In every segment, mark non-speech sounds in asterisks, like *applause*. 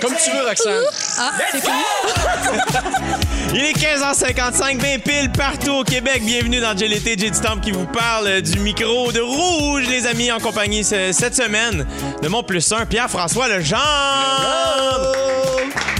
Comme tu veux, Roxane. Ah, c'est fini. *laughs* Il est 15h55, 20 piles partout au Québec. Bienvenue dans GLT, J du Temple qui vous parle euh, du micro de rouge, les amis, en compagnie ce- cette semaine de mon plus un, Pierre-François Legendre.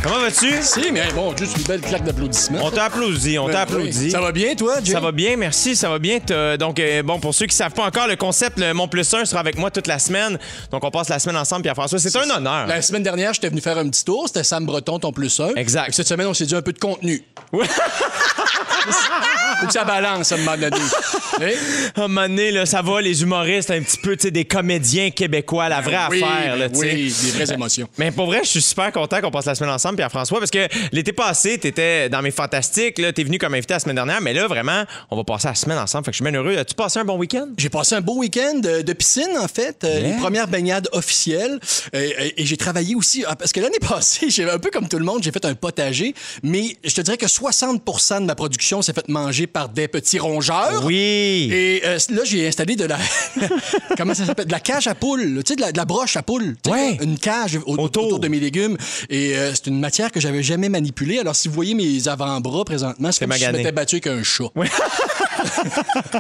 Comment vas-tu? Si, mais bon, juste une belle claque d'applaudissements. On t'a applaudi, on t'a applaudi. Ça va bien, toi, Jay? Ça va bien, merci, ça va bien. T'as- Donc, euh, bon, pour ceux qui savent pas encore, le concept, le Mon Plus 1 sera avec moi toute la semaine. Donc, on passe la semaine ensemble, Pierre-François. C'est un honneur. La semaine dernière, j'étais venu faire un petit tour. C'était Sam Breton, plus un. Exact. Et cette semaine, on s'est dit un peu de contenu. Ouais. Faut que ça balance, à un moment donné. Hein? À un moment donné, là, ça va, les humoristes, un petit peu, tu sais, des comédiens québécois, la vraie Oui, affaire, là, tu sais. oui, des vraies émotions. Mais pour vrai, je suis super content qu'on passe la semaine ensemble, Pierre-François, parce que l'été passé, t'étais dans mes fantastiques, là, t'es venu comme invité la semaine dernière, mais là, vraiment, on va passer la semaine ensemble. Fait que je suis bien heureux. As-tu passé un bon week-end? J'ai passé un beau week-end de, piscine, en fait. euh, Yeah. Les premières baignades officielles. Et et j'ai travaillé aussi. ah, Parce que l'année *laughs* passée, j'ai un peu comme tout le monde, j'ai fait un potager. Mais je te dirais que 60% de ma production s'est fait manger par des petits rongeurs. Oui. Et euh, là, j'ai installé de la. *laughs* Comment ça s'appelle? De la cage à poules. Tu sais, de la, de la broche à poules. Ouais. Une cage au- Autour. autour. de mes légumes. Et euh, c'est une matière que j'avais jamais manipulée. Alors, si vous voyez mes avant-bras présentement, c'est comme si je m'étais battu avec un chat. *laughs*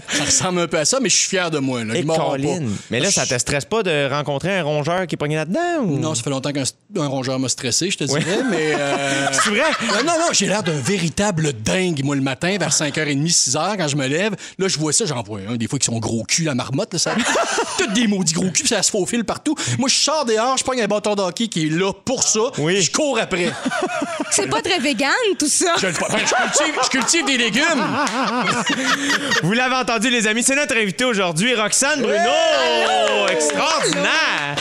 ça ressemble un peu à ça, mais je suis fier de moi. Là. Et Colin. Mais là, ça te stresse pas de rencontrer un rongeur qui est pogné là-dedans? Ou... Non, ça fait longtemps qu'un un rongeur m'a stressé, je te dirais, mais... euh, C'est vrai? Non, non, non, j'ai l'air d'un véritable dingue, moi, le matin, vers 5h30, 6h, quand je me lève. Là, je vois ça, j'en vois un, des fois, qui sont gros cul, la marmotte, là, ça... *laughs* Toutes des maudits gros culs, puis ça se faufile partout. Moi, je sors dehors, je prends un bâton de hockey qui est là pour ça, Oui. puis je cours après. C'est pas très vegan, tout ça. Je, le- ben, je cultive, je cultive des légumes. *laughs* Vous l'avez entendu, les amis, c'est notre invité aujourd'hui, Roxane Bruno! Extraordinaire!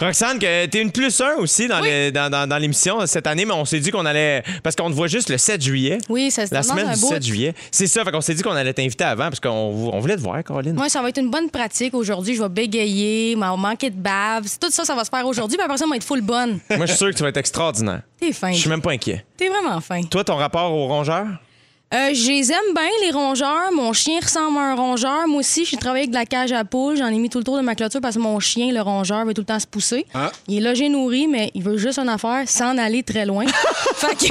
Roxane, que t'es une plus un aussi dans les- dans- dans- dans l'émission cette année, mais on s'est dit qu'on allait. Parce qu'on te voit juste le 7 juillet. Oui, ça se La semaine un du bout. 7 juillet. C'est ça, fait qu'on s'est dit qu'on allait t'inviter avant parce qu'on on voulait te voir, Caroline. Moi, ça va être une bonne pratique aujourd'hui. Je vais bégayer, m'a manquer de bave. Tout ça, ça va se faire aujourd'hui. Puis après ça, on va être full bonne. Moi, je suis sûr que tu vas être extraordinaire. T'es fin. Je suis même pas inquiet. T'es vraiment fin. Toi, ton rapport aux rongeurs? Euh, je les aime bien, les rongeurs. Mon chien ressemble à un rongeur. Moi aussi, j'ai travaillé avec de la cage à poules. J'en ai mis tout le tour de ma clôture parce que mon chien, le rongeur, veut tout le temps se pousser. Ah. Il est logé nourri, mais il veut juste une affaire, s'en aller très loin. *laughs* que...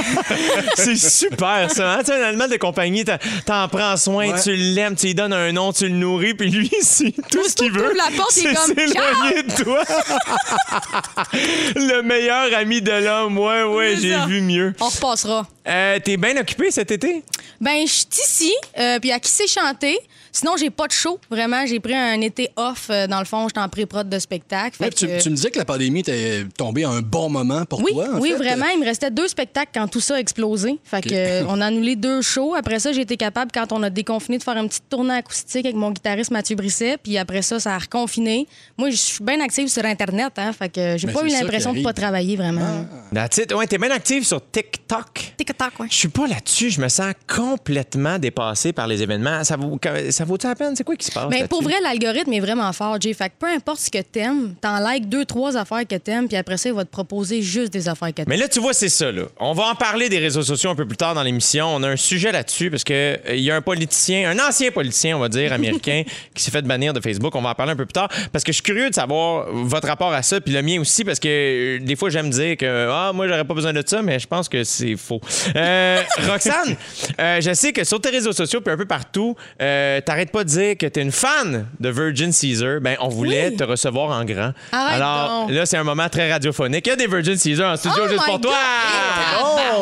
*laughs* C'est super, ça. Hein? Tu sais, un animal de compagnie, t'en- prends soin, Ouais. tu l'aimes, tu lui donnes un nom, tu le nourris, puis lui, c'est tout ce qu'il veut. la porte, c'est comme, s'éloigner de toi. *laughs* le meilleur ami de l'homme. Ouais, ouais, j'ai vu mieux. On repassera. Euh, T'es bien occupé cet été? Ben, je suis ici, euh, puis à qui sait chanter. Sinon, j'ai pas de show. Vraiment, j'ai pris un été off. euh, dans le fond, j'étais en pré-prod de spectacle. Ouais, tu, que- tu me disais que la pandémie était tombée à un bon moment pour Oui, toi, en oui, fait. vraiment. Il me restait deux spectacles quand tout ça a explosé. Fait que, euh, on a annulé deux shows. Après ça, j'ai été capable, quand on a déconfiné, de faire une petite tournée acoustique avec mon guitariste Mathieu Brisset. Puis après ça, ça a reconfiné. Moi, je suis bien active sur Internet. Hein, fait que j'ai Ben, pas c'est eu l'impression de pas travailler vraiment. That's it. Ouais, t'es bien active sur TikTok. TikTok, ouais. Je suis pas là-dessus. Je me sens complètement dépassé par les événements. Ça vaut, ça vaut-tu la peine? C'est quoi qui se passe? Mais pour là-dessus? vrai, l'algorithme est vraiment fort, Jay. Fait que peu importe ce que t'aimes, t'en likes deux, trois affaires que t'aimes, puis après ça, il va te proposer juste des affaires que t'aimes. Mais là, tu vois, c'est ça. Là. On va en parler des réseaux sociaux un peu plus tard dans l'émission. On a un sujet là-dessus parce que euh, y a un politicien, un ancien politicien, on va dire, américain, *laughs* qui s'est fait bannir de Facebook. On va en parler un peu plus tard parce que je suis curieux de savoir votre rapport à ça, puis le mien aussi, parce que euh, des fois, j'aime dire que ah, moi, j'aurais pas besoin de ça, mais je pense que c'est faux. Euh, *laughs* Roxane, euh, je sais que sur tes réseaux sociaux, puis un peu partout, euh, t'arrêtes pas de dire que t'es une fan de Virgin Caesar. Ben, on voulait Oui. te recevoir en grand. Arrête Alors, donc. là, c'est un moment très radiophonique. Il y a des Virgin Caesar en studio Oh juste pour toi.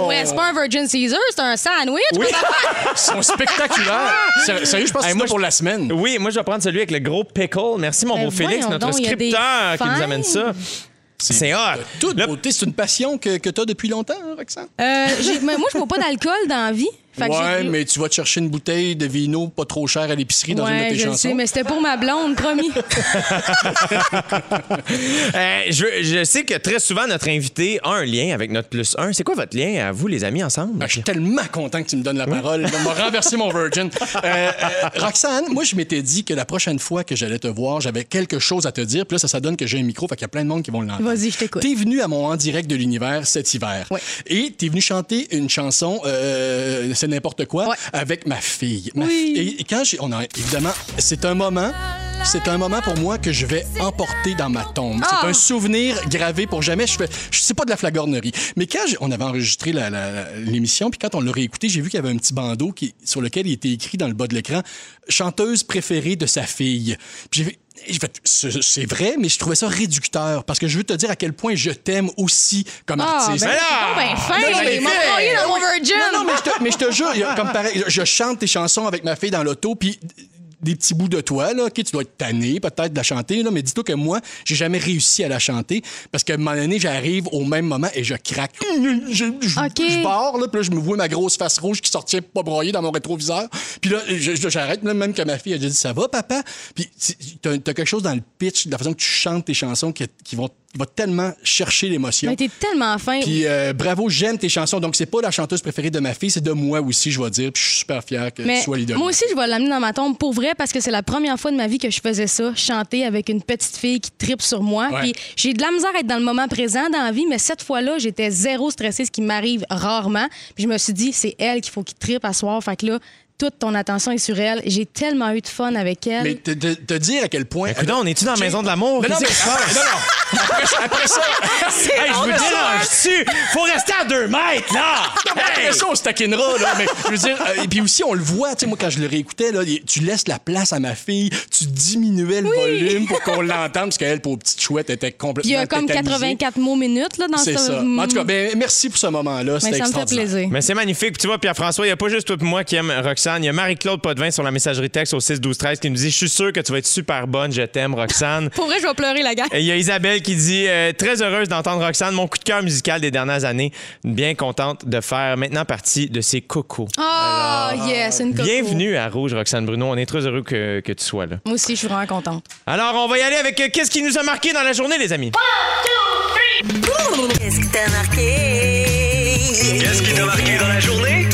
Ouais, c'est pas un Virgin Caesar, c'est un sandwich. Oui. *laughs* Ils sont spectaculaires. *laughs* Sérieux, je pense que c'est pour la semaine. Oui, moi, je vais prendre celui avec le gros pickle. Merci, mon Ben, beau Félix, notre donc, scripteur qui nous amène ça. C'est hot. Toute beauté, c'est une passion que, que tu as depuis longtemps, hein, Roxane? Euh, moi, je bois pas d'alcool dans la vie. Fait Ouais, mais tu vas te chercher une bouteille de vino pas trop cher à l'épicerie dans une de Ouais, tes je le chansons. sais, mais c'était pour ma blonde, promis. *laughs* Euh, je, je sais que très souvent, notre invité a un lien avec notre plus un. C'est quoi votre lien à vous, les amis, ensemble? Ah, je suis tellement content que tu me donnes la parole. Ça m'a renversé mon virgin. *laughs* Euh, euh, Roxane, moi, je m'étais dit que la prochaine fois que j'allais te voir, j'avais quelque chose à te dire. Puis là, ça, ça donne que j'ai un micro, fait qu'il y a plein de monde qui vont l'entendre. Vas-y, je t'écoute. T'es venu à mon En direct de l'univers cet hiver. Ouais. Et t'es venu chanter une chanson, euh, c'est n'importe quoi, Ouais. avec ma fille. Ma Oui. fi- Et quand j'ai. On a, évidemment, c'est un moment. C'est un moment pour moi que je vais emporter dans ma tombe. C'est Ah! un souvenir gravé pour jamais. Je fais, je sais pas de la flagornerie. Mais quand on avait enregistré l'émission, puis quand on l'a réécouté, j'ai vu qu'il y avait un petit bandeau qui, sur lequel il était écrit dans le bas de l'écran chanteuse préférée de sa fille. Puis c'est vrai, mais je trouvais ça réducteur parce que je veux te dire à quel point je t'aime aussi comme Ah, artiste. ben, c'est ben fin, Non, mais dans mon Virgin. Non, non, mais je te, mais je te jure, comme pareil, je chante tes chansons avec ma fille dans l'auto, puis des petits bouts de toi, là, tu dois être tanné peut-être de la chanter, là, mais dis-toi que moi, j'ai jamais réussi à la chanter parce qu'à un moment donné, j'arrive au même moment et je craque. Je, je, je barre, là, puis là, je me vois ma grosse face rouge qui sortait pas broyée dans mon rétroviseur. Puis là, j'arrête, même que ma fille, a dit Ça va, papa? Puis t'as t'as quelque chose dans le pitch, de la façon que tu chantes tes chansons qui, qui vont, va tellement chercher l'émotion. Mais t'es tellement fin. Puis euh, bravo, j'aime tes chansons. Donc, c'est pas la chanteuse préférée de ma fille, c'est de moi aussi, je vais dire. Puis je suis super fier que Mais tu sois l'idole. moi aussi, je vais l'amener dans ma tombe pour vrai parce que c'est la première fois de ma vie que je faisais ça, chanter avec une petite fille qui tripe sur moi. Ouais. Puis j'ai de la misère à être dans le moment présent dans la vie, mais cette fois-là, j'étais zéro stressée, ce qui m'arrive rarement. Puis je me suis dit, c'est elle qu'il faut qu'il tripe à soir. Fait que là, toute ton attention est sur elle. J'ai tellement eu de fun avec elle. Mais te, te- te dire à quel point. Écoute, on est-tu dans la maison de l'amour? Non, non, mais passe? non, non. Après, après ça, *laughs* Hey, je vous dérange-tu? Faut rester à deux mètres, là! Hey! après ça, on se taquinera, là. Mais je veux dire, euh, et puis aussi, on le voit, tu sais, moi, quand je le réécoutais, là, tu laisses la place à ma fille, tu diminuais le volume pour qu'on l'entende, parce qu'elle, pour petite chouette, était complètement. Il y a comme tétanisée. 84 mots minutes là, dans C'est ce... ça. En tout cas, ben, merci pour ce moment-là. Mais C'était ça me fait plaisir. Mais c'est magnifique. Puis tu vois, Pierre-François, il n'y a pas juste toi et moi qui aime Roxane. Il y a Marie-Claude Potvin sur la messagerie texte au 6 12 13 qui nous dit Je suis sûr que tu vas être super bonne. Je t'aime, Roxane. Pour vrai, je vais pleurer, la. Et il y a Isabelle qui dit euh, Très heureuse d'entendre Roxane, mon coup de cœur musical des dernières années. Bien contente de faire maintenant partie de ces cocos. Oh, yes, une coco. Bienvenue à Rouge, Roxane Bruno. On est très heureux que, que tu sois là. Moi aussi, je suis vraiment contente. Alors, on va y aller avec euh, Qu'est-ce qui nous a marqué dans la journée, les amis? Qu'est-ce qui t'a marqué? Qu'est-ce qui t'a marqué dans la journée?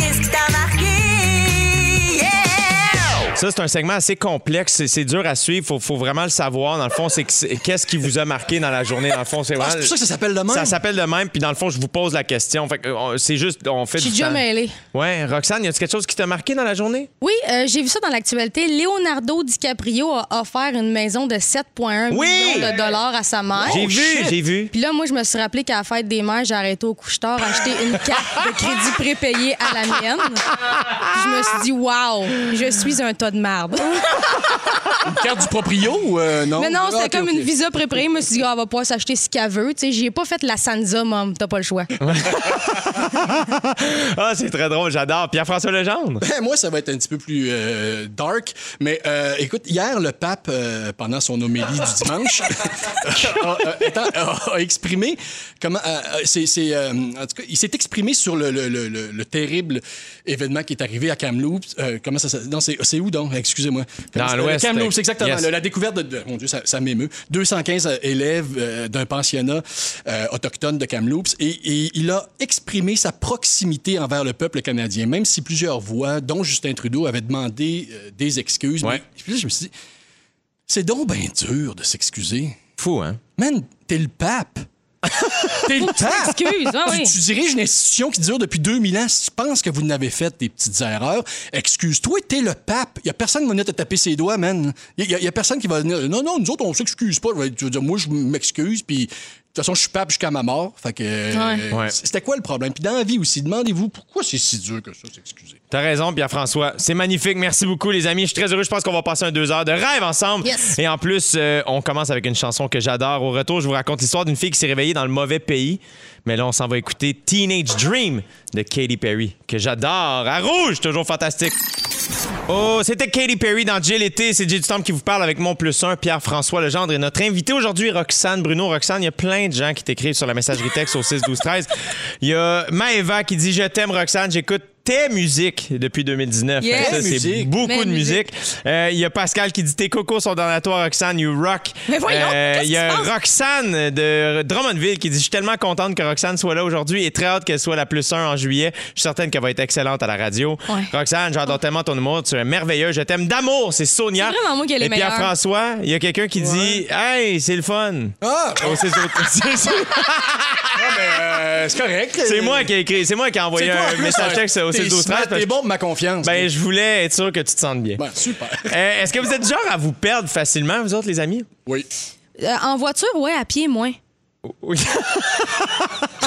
Ça, c'est un segment assez complexe. C'est- C'est dur à suivre. Faut, faut vraiment le savoir. Dans le fond, c'est que c'est- qu'est-ce qui vous a marqué dans la journée? Dans le fond, c'est Ah, pour ça que ça s'appelle de même. Ça s'appelle de même. Puis dans le fond, je vous pose la question. Fait que, c'est juste, on fait Je suis déjà mêlée. Ouais, Roxane, y a-t-il quelque chose qui t'a marqué dans la journée? Oui, euh, j'ai vu ça dans l'actualité. Leonardo DiCaprio a offert une maison de 7,1 Oui! millions de dollars à sa mère. j'ai vu, j'ai vu. Puis là, moi, je me suis rappelé qu'à la fête des mères, j'ai arrêté au couche-tard, acheté une *laughs* carte de crédit prépayée à la mienne. Puis je me suis dit, waouh, je suis un de merde. Une carte du proprio ou euh, non? Mais non, Ah, c'était comme une visa prépayée. Je me suis dit, ah, elle va pouvoir s'acheter ce qu'elle veut. Tu sais, j'y ai pas fait la Sansa, mom. T'as pas le choix. *laughs* Ah, c'est très drôle, j'adore. Pierre-François Legendre? Ben, *laughs* moi, ça va être un petit peu plus euh, dark. Mais euh, écoute, hier, le pape, euh, pendant son homélie du dimanche, *laughs* a, a- étant- a- a exprimé comment. c'est, c'est, euh, en tout cas, il s'est exprimé sur le, le- le- le- le terrible événement qui est arrivé à Kamloops. Euh, comment ça? Non, c'est, c'est où Excusez-moi. Kamloops, exactement. Yes. La découverte de, Mon Dieu, ça, ça m'émeut. 215 élèves euh, d'un pensionnat euh, autochtone de Kamloops. Et, et il a exprimé sa proximité envers le peuple canadien, même si plusieurs voix, dont Justin Trudeau, avaient demandé euh, des excuses. Ouais. Mais je me suis dit, c'est donc bien dur de s'excuser. Fou, hein? Man, t'es le pape. *laughs* T'es le pape. Excuse, ah Tu, oui. tu diriges une institution qui dure depuis 2000 ans. Si tu penses que vous n'avez fait des petites erreurs, excuse-toi, t'es le pape. Il y a personne qui va venir te taper ses doigts, man. Il y, a- personne qui va venir. Non, non, nous autres, on s'excuse pas. Je tu vas dire, moi, je m'excuse, puis toute façon, je suis pape jusqu'à ma mort. Fait que. euh, Ouais. C'était quoi le problème? Puis dans la vie aussi, demandez-vous pourquoi c'est si dur que ça, s'excuser? T'as raison, Pierre-François. C'est magnifique. Merci beaucoup, les amis. Je suis très heureux. Je pense qu'on va passer un deux heures de rêve ensemble. Yes. Et en plus, euh, on commence avec une chanson que j'adore. Au retour, je vous raconte l'histoire d'une fille qui s'est réveillée dans le mauvais pays. Mais là, on s'en va écouter Teenage Dream de Katy Perry, que j'adore. À rouge, toujours fantastique. Oh, c'était Katy Perry dans Jill l'été. C'est du Temple qui vous parle avec mon plus un, Pierre-François Legendre. Et notre invité aujourd'hui, Roxane Bruno. Roxane, il y a plein de gens qui t'écrivent sur la messagerie texte au 6 12 13. Il y a Maëva qui dit Je t'aime, Roxane. J'écoute tes musiques depuis 2019. Yes. Ça, c'est Musique. beaucoup de musique. Euh, Il y a Pascal qui dit Tes cocos sont dans la toi, Roxane, you rock. Mais voyons, Il y a? Roxane de Drummondville qui dit Je suis tellement contente que Roxane soit là aujourd'hui et très hâte qu'elle soit la plus 1 en juillet. Je suis certaine qu'elle va être excellente à la radio. Ouais. Roxane, j'adore tellement ton humour. Tu es merveilleux. Je t'aime d'amour. C'est Sonia. C'est vraiment moi qui ai Et meilleurs. Pierre-François, il y a quelqu'un qui dit Hey, c'est le fun. Ah! Oh, c'est- *laughs* c'est- c'est- euh, c'est correct. C'est moi qui ai écrit, c'est moi qui ai envoyé un message texte au 6 12 smart, T'es bon pour ma confiance. Ben, je voulais être sûr que tu te sentes bien. Ben, super. *laughs* Euh, Est-ce que vous êtes du genre à vous perdre facilement, vous autres, les amis? Oui. Euh, en voiture, ouais, à pied, moins. Oui. *laughs*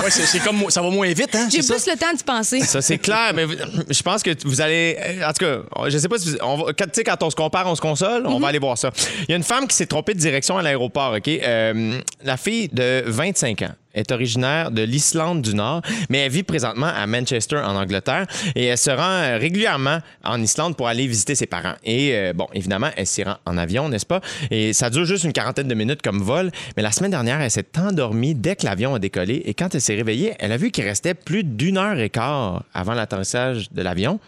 Ouais, c'est comme ça va moins vite, hein? J'ai plus ça? le temps d'y penser. Ça, c'est clair, mais je pense que vous allez. euh, En tout cas, je sais pas si vous. on va- quand, tu sais, quand on se compare, on se console, on va aller voir ça. Il y a une femme qui s'est trompée de direction à l'aéroport, OK? Euh, la fille de 25 ans est originaire de l'Islande du Nord, mais elle vit présentement à Manchester, en Angleterre, et elle se rend euh, régulièrement en Islande pour aller visiter ses parents. Et euh, bon, évidemment, elle s'y rend en avion, n'est-ce pas? Et ça dure juste une quarantaine de minutes comme vol, mais la semaine dernière, elle s'est endormie dès que l'avion a décollé, et quand elle s'est réveillée, elle a vu qu'il restait plus d'une heure et quart avant l'atterrissage de l'avion.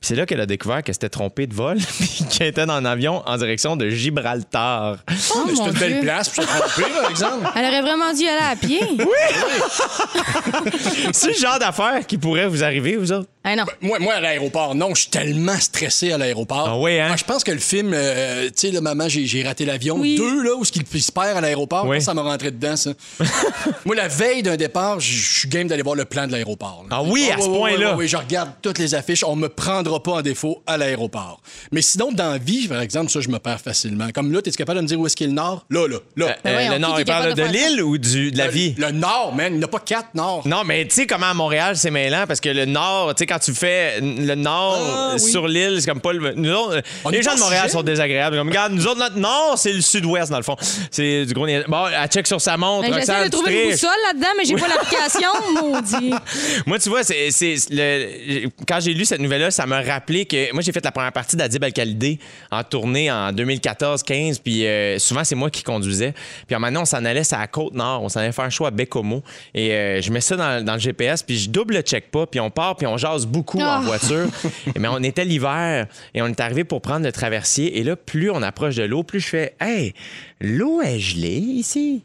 Puis c'est là qu'elle a découvert qu'elle s'était trompée de vol, *laughs* puis qu'elle était dans un avion en direction de Gibraltar. Oh, Mais c'est mon une belle Dieu. place pour se tromper, par exemple. Elle aurait vraiment dû aller à pied. *laughs* *laughs* C'est le genre d'affaire qui pourrait vous arriver, vous autres? Ah non. Moi, moi, à l'aéroport, non, je suis tellement stressé à l'aéroport. Ah oui, hein? Moi, je pense que le film, euh, tu sais, le maman, j'ai j'ai raté l'avion. Oui. Deux, là, où ce qu'il se perd à l'aéroport, Oui. ça m'a rentré dedans, ça. moi, la veille d'un départ, je suis game d'aller voir le plan de l'aéroport. là. Ah oui, à ce point-là? Oui, je regarde toutes les affiches. On me prendra pas en défaut à l'aéroport. Mais sinon, dans la vie, par exemple, ça, je me perds facilement. Comme là, t'es capable de me dire où est-ce qu'est le nord? Là, là, là. Euh, Ben voyons, le Nord, est il parle de l'île ou du, de la Le- vie? Le nord, man. Il n'y a pas quatre nord. Non, mais tu sais comment à Montréal, c'est mêlant parce que le Nord, tu sais, quand tu fais le Nord Ah, euh, oui. sur l'île, c'est comme pas le. Nous autres, On les est gens de Montréal sujet. sont désagréables. Comme, regarde, nous autres, notre Nord, c'est le Sud-Ouest, dans le fond. C'est du gros. Bon, elle check sur sa montre. Ben, J'essaie de trouver une boussole là-dedans, mais j'ai pas *laughs* l'application, maudit. Moi, tu vois, c'est, c'est le, quand j'ai lu cette nouvelle-là, ça m'a rappelé que moi, j'ai fait la première partie d'Adib Al-Khalidé en tournée en 2014-15, puis euh, souvent, c'est moi qui conduisais. Puis maintenant, on s'en allait, à la Côte-Nord, on s'en allait faire un show à Bécomo, et euh, je mets ça dans, dans le GPS, puis je double check pas, puis on part, puis on jase beaucoup en Ah. voiture. *laughs* Mais on était l'hiver, et on est arrivé pour prendre le traversier, et là, plus on approche de l'eau, plus je fais « Hey, l'eau est gelée ici!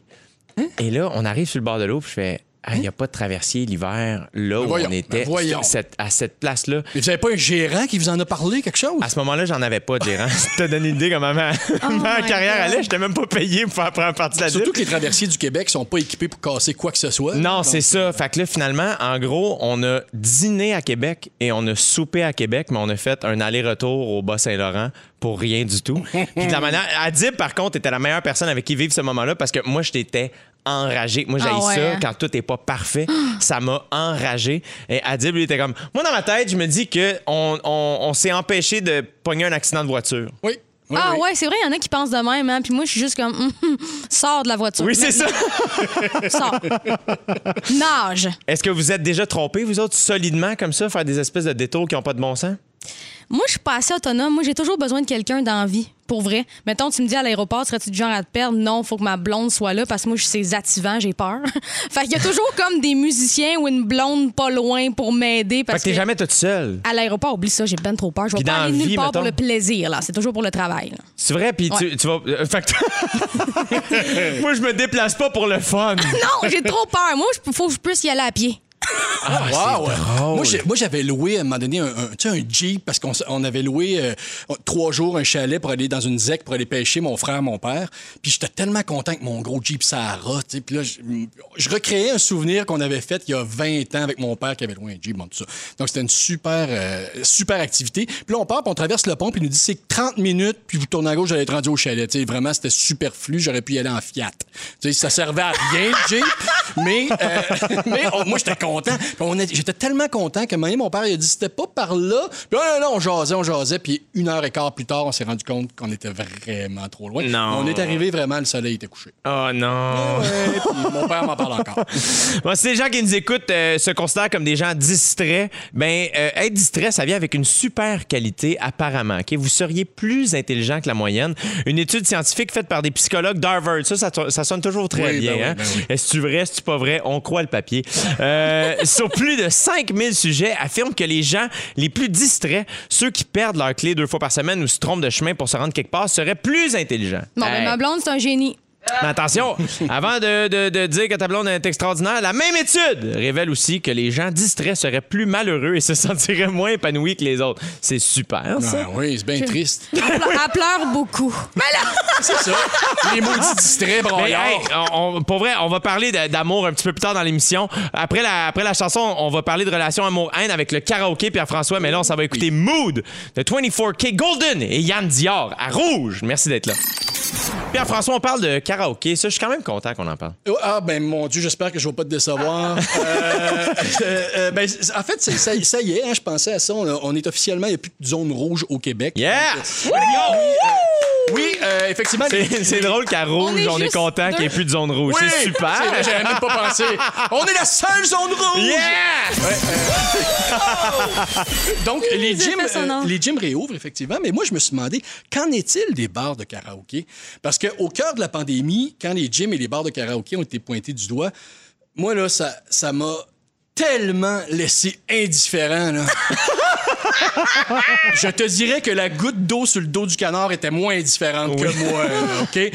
Et là, on arrive sur le bord de l'eau, puis je fais Ah, il n'y a pas de traversier l'hiver là où voyons, on était, ben voyons. cette- à cette place-là. Mais vous avez pas un gérant qui vous en a parlé, quelque chose? À ce moment-là, j'en avais pas de gérant. *laughs* Je te donne une idée comment ma, *laughs* ma Oh my carrière God. allait. Je n'étais même pas payé pour faire la première partie de la Surtout que les traversiers du Québec sont pas équipés pour casser quoi que ce soit. Non, c'est ça. Fait que là, finalement, en gros, on a dîné à Québec et on a soupé à Québec, mais on a fait un aller-retour au Bas-Saint-Laurent pour rien du tout. Puis de la *laughs* manière. Adib, par contre, était la meilleure personne avec qui vivre ce moment-là parce que moi, je t'étais enragé. Moi, j'ai Ah ouais, ça hein? quand tout est pas parfait. *gasps* ça m'a enragé. Et Adib, lui, était comme. Moi, dans ma tête, je me dis que on, on- on s'est empêché de pogner un accident de voiture. Oui. oui, ah oui. ouais, c'est vrai, il y en a qui pensent de même, hein. Puis moi, je suis juste comme, *laughs* sors de la voiture. Oui, c'est *laughs* ça. Sors. Nage. Est-ce que vous êtes déjà trompés, vous autres, solidement, comme ça, faire des espèces de détours qui n'ont pas de bon sens? Moi, je suis pas assez autonome. Moi, j'ai toujours besoin de quelqu'un dans la vie, pour vrai. Mettons, tu me dis à l'aéroport, serais-tu du genre à te perdre? Non, faut que ma blonde soit là parce que moi, je suis activant, j'ai peur. *laughs* fait qu'il y a toujours comme des musiciens ou une blonde pas loin pour m'aider Fait parce que t'es jamais toute seule. À l'aéroport, oublie ça, j'ai ben trop peur. Je vais pas aller nulle part pour le plaisir, là. C'est toujours pour le travail. C'est vrai, puis tu, Ouais. tu vas. euh, fait que- *laughs* *laughs* Moi, je me déplace pas pour le fun. Non, j'ai trop peur. Moi, il faut que je puisse y aller à pied. Wow, ouais. Moi, j'ai- moi, j'avais loué à un moment donné un, un- Jeep parce qu'on on avait loué euh, trois jours un chalet pour aller dans une zec pour aller pêcher, mon frère, mon père. Puis j'étais tellement content que mon gros Jeep Sahara. Puis là, je, je recréais un souvenir qu'on avait fait il y a 20 ans avec mon père qui avait loué un Jeep, bon, tout ça. Donc c'était une super, euh, super activité. Puis là, on part, puis on traverse le pont, puis il nous dit c'est 30 minutes, puis vous tournez à gauche, j'allais être rendu au chalet. Vraiment, c'était superflu. J'aurais pu y aller en Fiat. Tu sais, ça servait à rien, le Jeep. Mais, euh, *laughs* mais on- moi, j'étais content. J'étais tellement content que même mon père, il a dit c'était pas par là. Puis là, là, on jasait, on jasait. Puis une heure et quart plus tard, on s'est rendu compte qu'on était vraiment trop loin. Non. On est arrivé vraiment, le soleil était couché. Oh non. Ouais, puis mon père m'en parle encore. *laughs* Bon, si les gens qui nous écoutent euh, se considèrent comme des gens distraits, ben euh, être distrait, ça vient avec une super qualité apparemment. Vous seriez plus intelligent que la moyenne. Une étude scientifique faite par des psychologues d'Harvard, ça, ça, ça sonne toujours très Oui, bien. ben oui, hein? ben oui. Est-ce que tu vrai, est-ce que pas vrai? On croit le papier. Euh, euh, sur plus de 5000 sujets, affirme que les gens les plus distraits, ceux qui perdent leur clé deux fois par semaine ou se trompent de chemin pour se rendre quelque part, seraient plus intelligents. Bon, ben, ma blonde, c'est un génie. Mais attention, *laughs* avant de, de- de dire que ta blonde est extraordinaire, la même étude révèle aussi que les gens distraits seraient plus malheureux et se sentiraient moins épanouis que les autres. C'est super, ça. Ah oui, c'est bien triste. Elle pleure, elle pleure beaucoup. C'est ça. Les maudits distraits, Mais, broyards. hey, on- on- pour vrai, on va parler de- d'amour un petit peu plus tard dans l'émission. Après la, après la chanson, on va parler de relation amour-haine avec le karaoké Pierre-François. Mais là, on s'en va écouter Mood de 24K Golden et Yann Dior à Rouge. Merci d'être là. Pierre-François, on parle de karaoké. Ça, je suis quand même content qu'on en parle. Oh, Ah, ben mon Dieu, j'espère que je ne vais pas te décevoir. *laughs* Euh, euh, euh, ben, en fait, ça, ça y est, hein, je pensais à ça. On est officiellement, il n'y a plus de zone rouge au Québec. Yeah! Oui, euh, effectivement. C'est c'est drôle qu'à Rouge, On on est content qu'il n'y ait plus de zone rouge. Oui, c'est super. J'avais même pas pensé. On est la seule zone rouge! Yeah! Donc, les gyms, euh, les gyms réouvrent, effectivement. Mais moi, je me suis demandé, qu'en est-il des bars de karaoké? Parce qu'au cœur de la pandémie, quand les gyms et les bars de karaoké ont été pointés du doigt, moi, là, ça ça m'a tellement laissé indifférent, là. *laughs* Je te dirais que la goutte d'eau sur le dos du canard était moins indifférente que moi, là, *laughs* OK?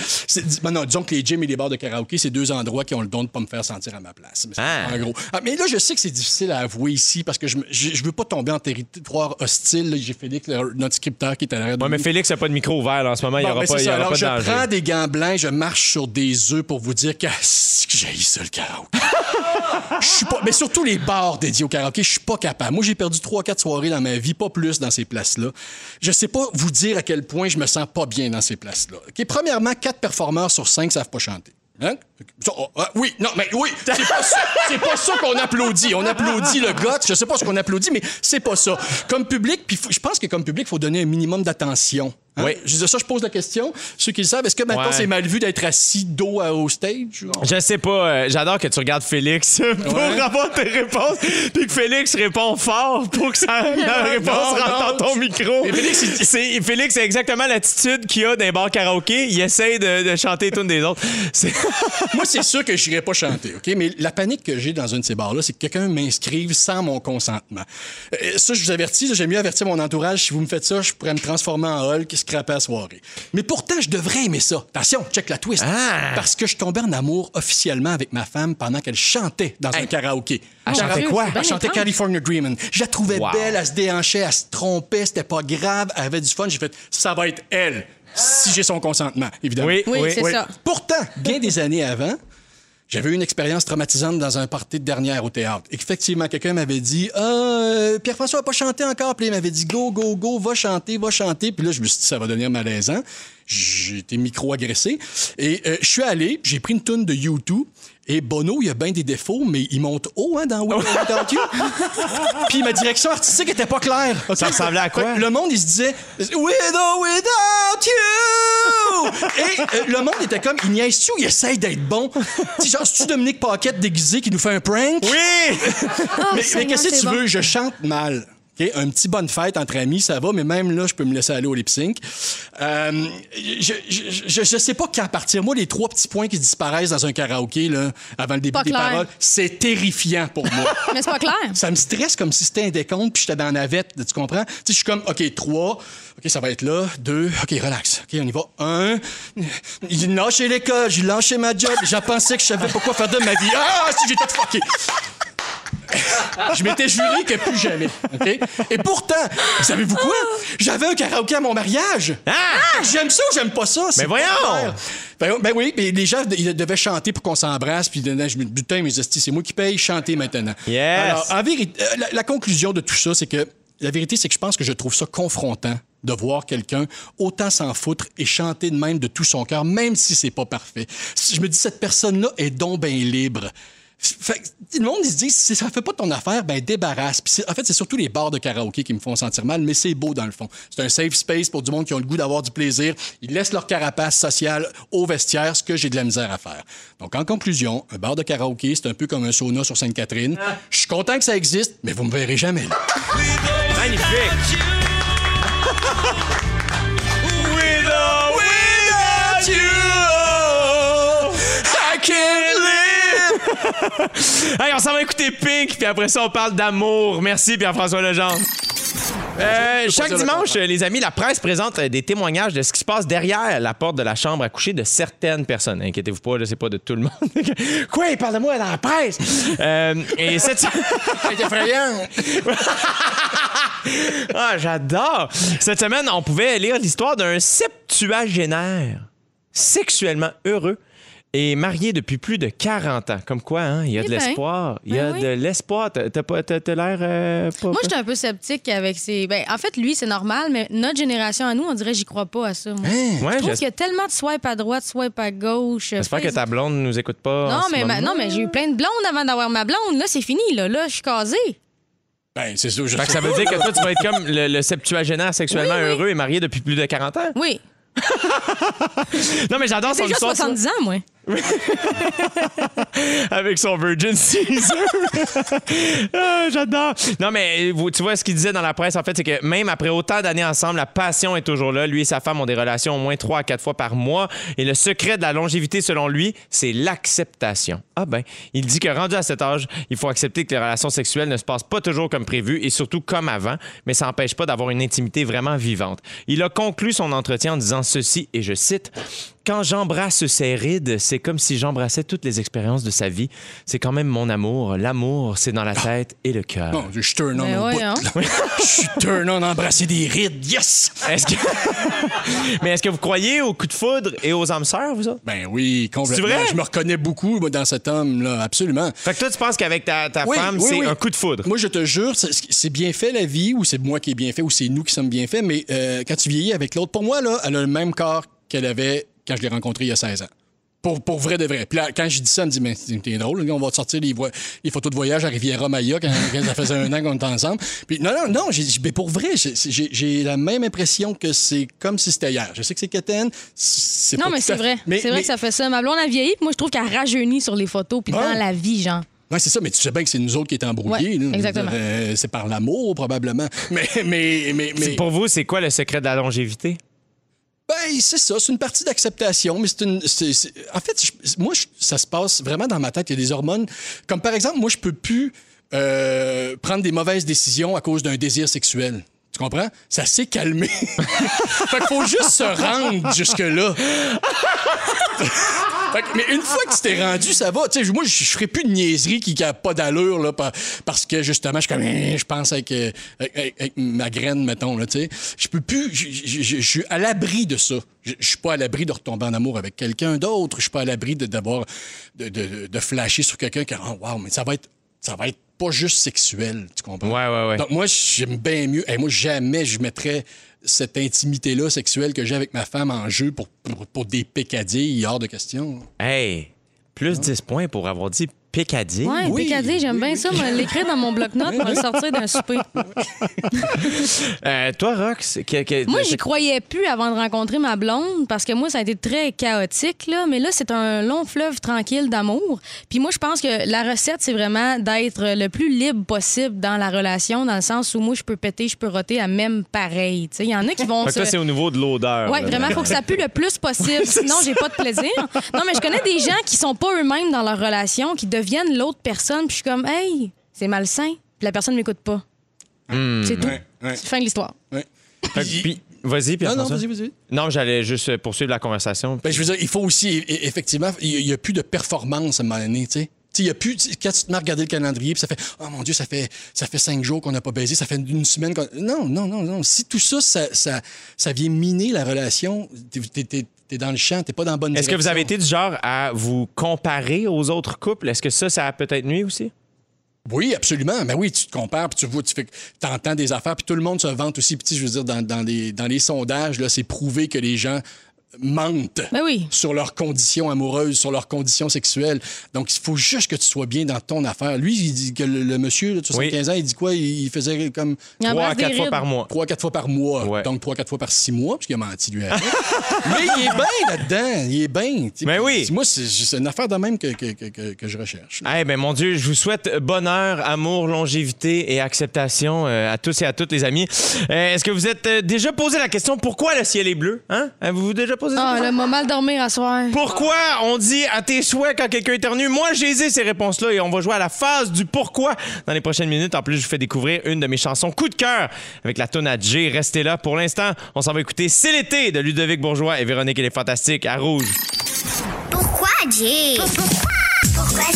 Ben non, disons que les gyms et les bars de karaoké, c'est deux endroits qui ont le don de pas me faire sentir à ma place. Mais Ah. en gros. Ah, mais là, je sais que c'est difficile à avouer ici parce que je, je veux pas tomber en territoire hostile. J'ai Félix, le- notre scripteur, qui est à l'arrière de Ouais, mais. Félix n'a pas de micro ouvert là, en ce moment. il n'y aura pas, y aura Alors, pas de je danger. prends des gants blancs, je marche sur des œufs pour vous dire que que *laughs* j'ai ça le karaoké. Je suis pas, mais surtout les bars dédiés au karaoké, je suis pas capable. Moi, j'ai perdu 3-4 soirées dans ma vie, pas plus dans ces places-là. Je sais pas vous dire à quel point je me sens pas bien dans ces places-là. OK? Premièrement, 4 performeurs sur 5 savent pas chanter. Hein? Oh, ah, oui, non, mais oui, c'est pas ça, c'est pas ça qu'on applaudit. On applaudit le gars. Je sais pas ce qu'on applaudit, mais c'est pas ça. Comme public, puis je pense que comme public, il faut donner un minimum d'attention. hein? Oui. Je dis ça, je pose la question. Ceux qui le savent, est-ce que maintenant Ouais. c'est mal vu d'être assis dos à- au stage? Je sais pas. euh, J'adore que tu regardes Félix *laughs* pour Ouais. avoir tes réponses. Puis que Félix répond fort pour que la *laughs* réponse Non, rentre non. dans ton micro. Félix, c'est Félix, exactement l'attitude qu'il a les bars karaoké. Il essaye de, de chanter tunes des autres. *laughs* Moi, c'est sûr que je n'irai pas chanter, OK? Mais la panique que j'ai dans un de ces bars-là, c'est que quelqu'un m'inscrive sans mon consentement. Euh, ça, je vous avertis, j'aime mieux avertir mon entourage. Si vous me faites ça, je pourrais me transformer en Hulk et scraper la soirée. Mais pourtant, je devrais aimer ça. Attention, check la twist. Ah! Parce que je tombais en amour officiellement avec ma femme pendant qu'elle chantait dans un karaoké. Elle chantait quoi? Elle chantait. California Dreamin'. Je la trouvais Wow. belle, elle se déhanchait, elle se trompait, c'était pas grave, elle avait du fun. J'ai fait, ça va être elle, si j'ai son consentement, évidemment. Oui, Oui, c'est ça. Pourtant, bien des années avant, j'avais eu une expérience traumatisante dans un party de dernière au théâtre. Effectivement, quelqu'un m'avait dit Ah, euh, Pierre-François n'a pas chanté encore. Puis il m'avait dit Go, go, go, va chanter, va chanter. Puis là, je me suis dit Ça va devenir malaisant. J'ai été micro-agressé. Et euh, je suis allé, j'ai pris une toune de U2. Et Bono, il a bien des défauts, mais il monte haut hein, dans or Without You. Puis ma direction artistique était pas claire. Ça ressemblait à quoi? Le monde, il se disait With or Without You! Et euh, le monde était comme, il niaise-tu ou il essaye d'être bon? Tu sais, genre, c'est-tu Dominique Paquette déguisé qui nous fait un prank? Oui! *laughs* Oh, mais mais Seigneur, qu'est-ce que c'est tu bon. veux? Je chante mal. OK? Un petit bonne fête entre amis, ça va, mais même là, je peux me laisser aller au lip sync. Euh, je, je sais pas quand partir. Moi, les trois petits points qui disparaissent dans un karaoké là, avant le début Pas des clair. paroles, c'est terrifiant pour moi. *laughs* Mais c'est pas clair. ça me stresse comme si c'était un décompte puis j'étais dans la navette, tu comprends? Tu sais, je suis comme, OK, trois, OK, ça va être là, deux, OK, relax, OK, on y va, un. J'ai lâché l'école, j'ai lâché ma job, j'en pensais que je savais pas quoi faire de ma vie. Ah, si tout fucké! Je m'étais juré que plus jamais. OK? Et pourtant, savez-vous quoi? J'avais un karaoké à mon mariage. Ah! J'aime ça ou j'aime pas ça? Mais voyons! pas clair. Ben, ben oui, mais les gens ils devaient chanter pour qu'on s'embrasse, puis je me dis, putain, mes c'est moi qui paye, chanter maintenant. Yes. Alors, en vérité, euh, la, la conclusion de tout ça, c'est que la vérité, c'est que je pense que je trouve ça confrontant de voir quelqu'un autant s'en foutre et chanter de même de tout son cœur, même si c'est pas parfait. Je me dis, cette personne-là est donc bien libre. Fait que, le monde, ils se dit, si ça fait pas ton affaire, ben débarrasse. Puis en fait, c'est surtout les bars de karaoké qui me font sentir mal, mais c'est beau dans le fond. C'est un safe space pour du monde qui ont le goût d'avoir du plaisir. Ils laissent leur carapace sociale au vestiaire, ce que j'ai de la misère à faire. Donc, en conclusion, un bar de karaoké, c'est un peu comme un sauna sur Sainte-Catherine. Je suis content que ça existe, mais vous me verrez jamais là. Magnifique! *laughs* Without you, Hey, on s'en va écouter Pink, puis après ça, on parle d'amour. Merci, Pierre-François Legendre. Euh, chaque dimanche, les amis, la presse présente euh, des témoignages de ce qui se passe derrière la porte de la chambre à coucher de certaines personnes. Inquiétez-vous pas, là, c'est pas de tout le monde. *laughs* Quoi, il parle de moi dans la presse? Euh, et cette... *laughs* C'est effrayant. *laughs* ah, j'adore! Cette semaine, on pouvait lire l'histoire d'un septuagénaire sexuellement heureux et marié depuis plus de 40 ans. Comme quoi, hein, il y a Eh de ben. l'espoir. Il y a Ben oui. de l'espoir. T'as l'air euh, pas... Moi, j'étais un peu sceptique avec ses. Ben, en fait, lui, c'est normal, mais notre génération à nous, on dirait j'y crois pas à ça. moi. Ouais, Je trouve qu'il y a tellement de swipe à droite, swipe à gauche. j'espère que ta blonde nous écoute pas. en Non, ce mais, ma- moment. non, mais j'ai eu plein de blondes avant d'avoir ma blonde. Là, c'est fini. Là, là je suis casée. Ben, c'est ça. Je Fait que ça veut dire que toi, tu vas être comme le, le septuagénaire sexuellement Oui, oui. heureux et marié depuis plus de 40 ans? Oui. *laughs* Non, mais j'adore son histoire. 70 ans, moi. *laughs* avec son Virgin Caesar. *laughs* Ah, J'adore. Non, mais tu vois, ce qu'il disait dans la presse, en fait, c'est que même après autant d'années ensemble, la passion est toujours là. Lui et sa femme ont des relations au moins trois à quatre fois par mois. Et le secret de la longévité, selon lui, c'est l'acceptation. Ah ben, il dit que rendu à cet âge, il faut accepter que les relations sexuelles ne se passent pas toujours comme prévu et surtout comme avant, mais ça n'empêche pas d'avoir une intimité vraiment vivante. Il a conclu son entretien en disant ceci, et je cite, quand j'embrasse ces rides, c'est comme si j'embrassais toutes les expériences de sa vie. C'est quand même mon amour. L'amour, c'est dans la tête et le cœur. Bon, je suis turn on au ouais, bout, hein. là. Je suis turn on embrasser des rides. Yes! Est-ce que... *laughs* Mais est-ce que vous croyez aux coups de foudre et aux âmes sœurs, vous autres? Ben oui, complètement. C'est vrai? Je me reconnais beaucoup moi, dans cet homme-là, absolument. Fait que toi, tu penses qu'avec ta, ta Oui, femme, oui, c'est oui. un coup de foudre? Moi, je te jure, c'est- c'est bien fait la vie, ou c'est moi qui ai bien fait, ou c'est nous qui sommes bien faits, mais euh, quand tu vieillis avec l'autre, pour moi, là, elle a le même corps qu'elle avait quand je l'ai rencontrée il y a 16 ans. Pour, pour vrai de vrai. Puis là, quand je dis ça, elle me dit, mais c'est t'es drôle, on va te sortir les, photos de voyage à Riviera Maya quand, quand ça faisait un an qu'on était ensemble. Puis non, non, non, j'ai dit, mais pour vrai, j'ai- la même impression que c'est comme si c'était hier. Je sais que c'est quétaine, c'est Non, pas mais c'est à vrai. Mais- c'est vrai mais- que ça fait ça. Ma blonde a vieilli, puis moi, je trouve qu'elle rajeunit sur les photos, puis dans la vie, genre. Oui, c'est ça, mais tu sais bien que c'est nous autres qui étaient embrouillés. Ouais, exactement. Euh, c'est par l'amour, probablement. Mais, mais, mais, mais... Pour vous, c'est quoi le secret de la longévité? Ben, c'est ça, c'est une partie d'acceptation, mais c'est une. c'est- En fait, moi, ça se passe vraiment dans ma tête. Il y a des hormones. Comme par exemple, moi, je peux plus euh, prendre des mauvaises décisions à cause d'un désir sexuel. Tu comprends? Ça s'est calmé. *laughs* fait qu'il faut juste se rendre jusque-là. *laughs* Mais une fois que tu t'es rendu, ça va. Moi, je ferai plus de niaiserie qui n'a pas d'allure là, par- parce que justement, je comme, Hein, je pense avec, euh, avec- ma graine, mettons. Là, je peux plus. Je, suis à l'abri de ça. Je, suis pas à l'abri de retomber en amour avec quelqu'un d'autre. Je suis pas à l'abri de d'avoir de flasher sur quelqu'un qui, oh, wow, mais ça va être, ça va être pas juste sexuel. Tu comprends? Ouais, ouais, ouais. Donc, moi, j'aime bien mieux. Hey, moi, jamais je mettrais cette intimité-là sexuelle que j'ai avec ma femme en jeu pour, pour, pour des pécadilles hors de question. Hey, plus 10 points pour avoir dit Ouais, Oui, PKD, j'aime oui, bien oui. ça. Moi, l'écrire dans mon bloc-notes, moi, le sortir d'un souper. *laughs* Euh, toi, Rox, que- que- Moi, j'y croyais plus avant de rencontrer ma blonde parce que moi, ça a été très chaotique, là. Mais là, c'est un long fleuve tranquille d'amour. Puis moi, je pense que la recette, c'est vraiment d'être le plus libre possible dans la relation, dans le sens où moi, je peux péter, je peux roter à même pareil. Tu sais, Il y en a qui vont que se... c'est au niveau de l'odeur. Oui, vraiment, il faut que ça pue le plus possible. *laughs* Sinon, j'ai pas de plaisir. Non, mais je connais des gens qui sont pas eux-mêmes dans leur relation, qui deviennent l'autre personne, puis je suis comme, hey, c'est malsain. Puis la personne m'écoute pas. C'est tout. Ouais, ouais. C'est fin de l'histoire. Ouais. Puis- Vas-y, Pierre. Non, non, vas-y, vas-y. Non, j'allais juste poursuivre la conversation. Ben, je veux dire, il faut aussi, e- e- effectivement, il n'y a plus de performance à un moment donné, tu sais. Il y a plus, quand tu te mets à regarder le calendrier, puis ça fait Oh mon Dieu, ça fait, ça fait cinq jours qu'on n'a pas baisé, ça fait une semaine qu'on. Non, non, non, non. Si tout ça, ça, ça, ça vient miner la relation, t'es, t'es- t'es- dans le champ, t'es pas dans la bonne Est-ce que vous avez été du genre à vous comparer aux autres couples? Est-ce que ça, ça a peut-être nuit aussi? Oui, absolument. Mais oui, tu te compares, puis tu vois, tu fais, entends des affaires, puis tout le monde se vante aussi. Puis, je veux dire, dans, dans les, dans les sondages, là, c'est prouvé que les gens mentent Ben oui. sur leurs conditions amoureuses, sur leurs conditions sexuelles. Donc, il faut juste que tu sois bien dans ton affaire. Lui, il dit que le, le monsieur de 75 ans, il dit quoi? Il faisait comme Il Trois embrasse à des quatre fois rides. par mois. trois, quatre fois par mois. Ouais. Donc, trois, quatre fois par six mois, puisqu'il a menti, lui. *laughs* Mais il est bien là-dedans. Il est bien. tu sais. Ben oui. Moi, c'est une affaire de même que, que, que- que- que je recherche. Eh ben mon Dieu, je vous souhaite bonheur, amour, longévité et acceptation euh, à tous et à toutes les amis. Euh, Est-ce que vous êtes euh, déjà posé la question pourquoi le ciel est bleu? Hein? Avez-vous déjà posé poser Ah, m'a mal dormir à soir. Pourquoi on dit à tes souhaits quand quelqu'un éternue? Moi, j'ai ces réponses-là et on va jouer à la phase du pourquoi dans les prochaines minutes. En plus, je vous fais découvrir une de mes chansons coup de cœur avec la tonne à G. Restez là. Pour l'instant, on s'en va écouter C'est l'été de Ludovic Bourgeois et Véronique et les Fantastiques à Rouge. Pourquoi, Jay? Pourquoi? Pourquoi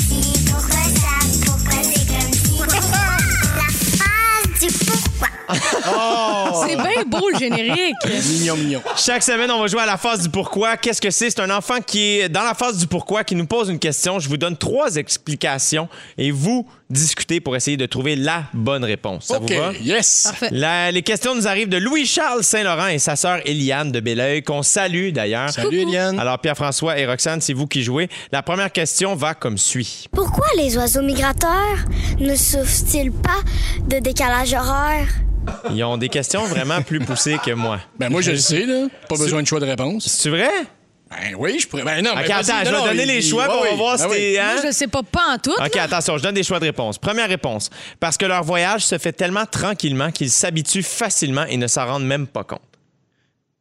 C'est bien beau, le générique. *laughs* Mignon, mignon. Chaque semaine, on va jouer à la phase du pourquoi. Qu'est-ce que c'est? C'est un enfant qui est dans la phase du pourquoi, qui nous pose une question. Je vous donne trois explications et vous discutez pour essayer de trouver la bonne réponse. Ça OK, vous va? yes. Parfait. La- les questions nous arrivent de Louis-Charles Saint-Laurent et sa sœur Eliane de Belleuil, qu'on salue d'ailleurs. Salut, Eliane. Alors, Pierre-François et Roxane, c'est vous qui jouez. La première question va comme suit. Pourquoi les oiseaux migrateurs ne souffrent-ils pas de décalage horaire? Ils ont des questions vraiment plus poussées que moi. Ben, moi, je le sais, là. Pas besoin de choix de réponse. C'est vrai? Ben oui, je pourrais. Ben non, mais OK, attends, je vais non, donner il- les il- choix, on va voir ben si oui. t'es... hein? Moi, je le sais pas, pas en tout. OK, là. attention, je donne des choix de réponse. Première réponse. Parce que leur voyage se fait tellement tranquillement qu'ils s'habituent facilement et ne s'en rendent même pas compte.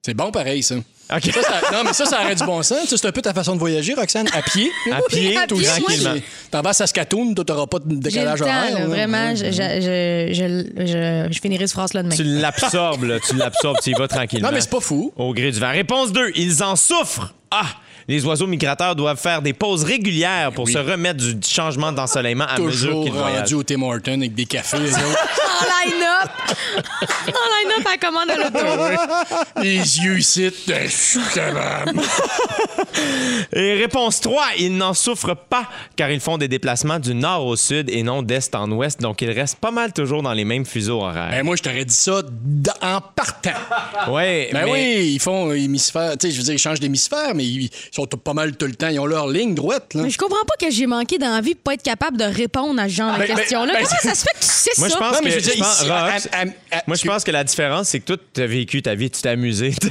C'est bon, pareil, ça. OK. Ça, ça- non, mais ça, ça aurait du bon sens. C'est un peu ta façon de voyager, Roxane. À pied. À pied, à tout pied, tranquillement. T'en vas à Saskatoon, toi, t'auras pas de décalage horaire. là, vraiment. Je, je, je, je, je- je finirai cette phrase-là demain. Tu l'absorbes, là, tu l'absorbes, tu y vas tranquillement. Non, mais c'est pas fou. Au gré du vent. Réponse 2. Ils en souffrent. Ah! Les oiseaux migrateurs doivent faire des pauses régulières pour Oui. se remettre du changement d'ensoleillement à mesure Toujours qu'ils voyagent. rendu au Tim Hortons avec des cafés, les autres. *laughs* En line-up! en line-up à la commande de l'auto. les yeux ici. Je suis capable. Et réponse 3. Ils n'en souffrent pas car ils font des déplacements du nord au sud et non d'est en ouest. Donc, ils restent pas mal toujours dans les mêmes fuseaux horaires. Ben, moi, je t'aurais dit ça d- en partant. ouais, Ben mais- oui, ils font hémisphère. Tu sais, je veux dire, ils changent d'hémisphère, mais ils sont pas mal tout le temps. Ils ont leur ligne droite, là. Mais je comprends pas que j'ai manqué d'envie pour pas être capable de répondre à ce genre de Ben, ben, questions-là. ben, Comment ça se fait que tu sais Moi, ça? je pense Non, mais que. Je veux dire, je pense- ici, Rox, à- à- à- moi, je pense que la différence, c'est que toi, tu as vécu ta vie, tu t'es amusé. *laughs*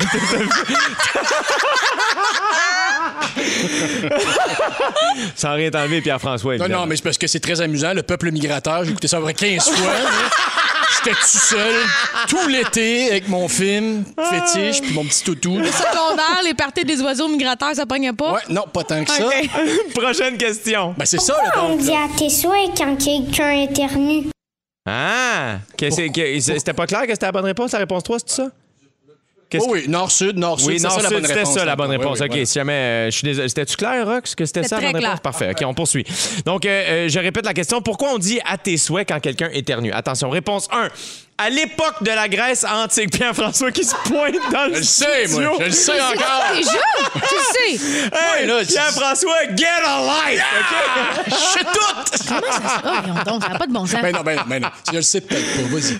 *laughs* Sans rien t'enlever, Pierre-François. Non, évidemment. non, mais c'est parce que c'est très amusant. Le peuple migrateur, j'ai écouté ça près 15 fois. là. J'étais tout seul, tout l'été, avec mon film fétiche, puis mon petit toutou. Secondaire, les parties des oiseaux migrateurs, ça pognait pas? Ouais, non, pas tant que ça. *laughs* Prochaine question. Ben, c'est ça, là, On dit à tes souhaits quand quelqu'un éternue. Ah! Que c'est- que- C'était pas clair que c'était la bonne réponse, la réponse 3, c'est ça? Oh oui, nord-sud, nord-sud. Oui, ça bonne c'était réponse. ça la bonne réponse. ouais, OK, voilà. si jamais. euh, je suis désolé. C'était-tu clair, Rox, que c'était ça la bonne clair. réponse? Parfait. OK, on poursuit. Donc, euh, euh, je répète la question. Pourquoi on dit à tes souhaits quand quelqu'un éternue? Attention, réponse 1. À l'époque de la Grèce antique, Pierre-François qui se pointe dans le Je le sais, moi. Je le sais *laughs* encore. Déjà? tu le sais? Hey, Ouais, Pierre-François, get a life! OK? Je sais tout! Comment ça se Ah, voyons donc, ça n'a pas de bon sens. Ben non, ben non, ben non. Je le sais peut-être pas. Vas-y.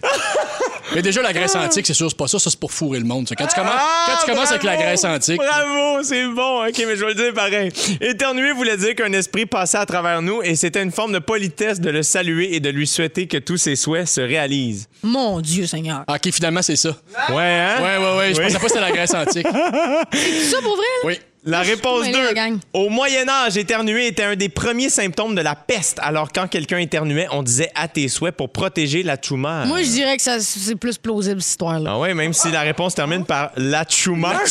Mais déjà, la Grèce antique, c'est sûr, c'est pas ça. Ça, c'est pour fourrer le monde. ça. Quand tu commences, Ah, quand tu commences avec la bravo! Grèce antique. Bravo, c'est bon. OK, mais je vais le dire pareil. Éternuer voulait dire qu'un esprit passait à travers nous et c'était une forme de politesse de le saluer et de lui souhaiter que tous ses souhaits se réalisent. Mon Dieu, Seigneur. Ah, OK, finalement, c'est ça. Ouais, hein? Ouais, ouais, ouais. Je Oui. pensais pas que c'était la Grèce antique. *laughs* C'est ça pour vrai? là? Oui. La réponse Mais là, 2. gang. Au Moyen Âge, éternuer était un des premiers symptômes de la peste. Alors quand quelqu'un éternuait, on disait à tes souhaits pour protéger la tumeur. Moi, je dirais que ça, c'est plus plausible, cette histoire-là. Ah ouais, même si la réponse termine par la tumeur. *laughs*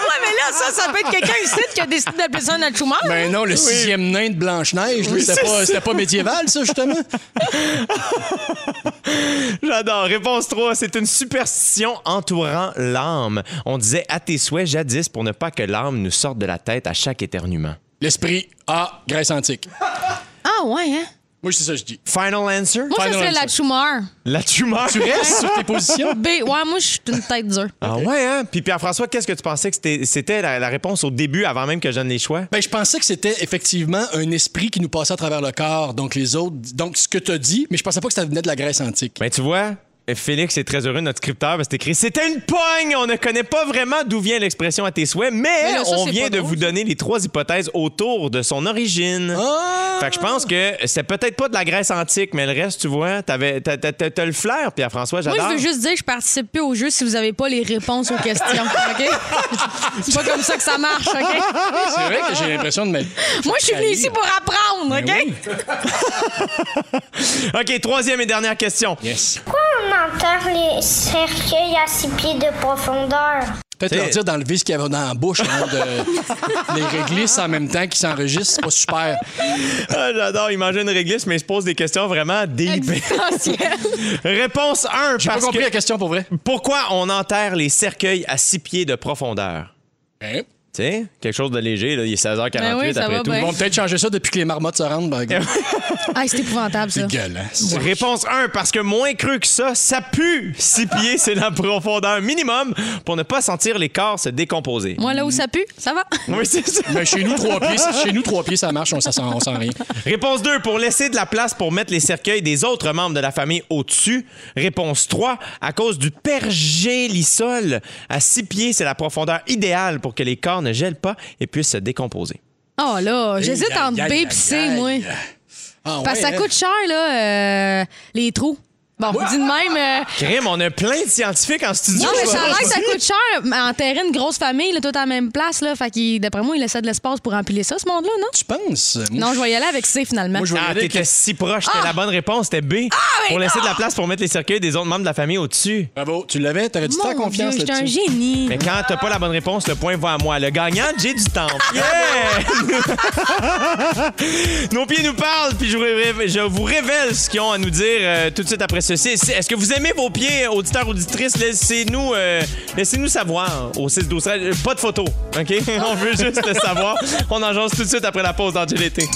Ouais, mais là, ça, ça peut être quelqu'un ici qui a décidé d'appeler ça un Natchumar. Ben non, le sixième nain de Blanche-Neige, c'était pas, c'était pas médiéval, ça, justement? *laughs* J'adore. Réponse 3. C'est une superstition entourant l'âme. On disait à tes souhaits jadis pour ne pas que l'âme nous sorte de la tête à chaque éternuement. L'esprit, ah, Grèce antique. Ah, ouais, hein? Moi, c'est ça que je dis. Final answer? Moi, ça Final serait answer. la Chumar. La tumeur? Tu restes sur tes positions? B, ouais, moi, je suis une tête dure. Ah ouais, hein? Puis Pierre-François, qu'est-ce que tu pensais que c'était, c'était la, la réponse au début avant même que je donne les choix? Ben, je pensais que c'était effectivement un esprit qui nous passait à travers le corps. Donc, les autres. Donc, ce que tu as dit, mais je pensais pas que ça venait de la Grèce antique. Ben, tu vois, Félix est très heureux, notre scripteur, parce que c'est écrit C'était une pogne! On ne connaît pas vraiment d'où vient l'expression à tes souhaits, mais, Mais là, ça, on vient de drôle, vous donner les trois hypothèses autour de son origine. Ah! Fait que je pense que c'est peut-être pas de la Grèce antique, mais le reste, tu vois, t'avais, t'as, t'as- t'as- t'as le flair, Pierre-François, Moi, j'adore. je veux juste dire que je participe plus au jeu si vous n'avez pas les réponses aux questions, *laughs* OK? C'est pas comme ça que ça marche, OK? C'est vrai que j'ai l'impression de mettre. *laughs* Moi, je suis venue ici pour apprendre, OK? Oui. *laughs* OK, troisième et dernière question. Yes. Enterre les cercueils à six pieds de profondeur. Peut-être leur dire d'enlever ce qu'il y avait dans la bouche, hein, de *laughs* les réglisses en même temps qu'ils s'enregistrent. C'est pas super. Ah, J'adore, il mangeait une réglisse, mais il se pose des questions vraiment deep. *laughs* Réponse 1. J'ai pas compris que- la question pour vrai. Pourquoi on enterre les cercueils à 6 pieds de profondeur? Hein? Tu sais, quelque chose de léger, là. il est 16h48 Ben oui, ça après va tout. bien. Ils vont peut-être changer ça depuis que les marmottes se rendent. par exemple. *laughs* Ah, c'est épouvantable, ça. Dégueulasse. Réponse 1, parce que moins creux que ça, ça pue. 6 pieds, c'est la profondeur minimum pour ne pas sentir les corps se décomposer. Moi, là où ça pue, ça va. *laughs* Oui, c'est ça. Mais chez nous, trois pieds, chez nous, trois pieds, ça marche, on, ça sent, on sent rien. Réponse 2, pour laisser de la place pour mettre les cercueils des autres membres de la famille au-dessus. Réponse 3, à cause du pergélisol. À 6 pieds, c'est la profondeur idéale pour que les corps ne gèlent pas et puissent se décomposer. Oh là, j'hésite entre B et C, moi. Ah, Parce que ouais, ça hein? coûte cher, là, euh, les trous. Bon, dis de même. euh, Crème, on a plein de scientifiques en studio. Non, mais ça a l'air que ça coûte cher. mais Enterrer une grosse famille, là, tout à la même place, là. Fait qu'il, d'après moi, il laissait de l'espace pour empiler ça, ce monde-là, non? Tu penses? Non, je vais y aller avec C, finalement. Moi, je vais y Ah, t'étais si proche. C'était Ah! la bonne réponse. C'était B. pour laisser de la place pour mettre les cercueils des autres membres de la famille au-dessus. Bravo, tu l'avais? T'aurais dû faire Mon confiance Dieu, j'étais un là-dessus? génie. Mais quand t'as pas la bonne réponse, le point va à moi. Le gagnant, j'ai du temps. Yeah! *laughs* Nos pieds nous parlent, puis je vous révèle, je vous révèle ce qu'ils ont à nous dire euh, tout de suite après Est-ce que vous aimez vos pieds, auditeurs, auditrices? Laissez-nous euh, laissez-nous savoir au 6 12 13. Pas de photos, OK? *laughs* On veut juste le savoir. On en jase tout de suite après la pause dans l'été.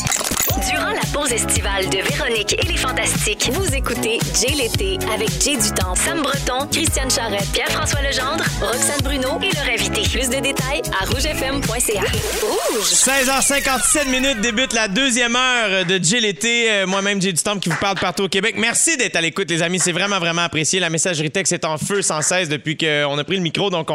Durant la pause estivale de Véronique et les Fantastiques, vous écoutez Jay l'été avec Jay Dutemps, Sam Breton, Christiane Charrette, Pierre-François Legendre, Roxane Bruno et leur invité. Plus de détails à rougefm.ca. Rouge! 16h57 minutes débute la deuxième heure de Jay l'été. Euh, Moi-même, Jay du Temple qui vous parle partout au Québec. Merci d'être à l'écoute, les amis. C'est vraiment, vraiment apprécié. La messagerie texte est en feu sans cesse depuis qu'on a pris le micro. Donc,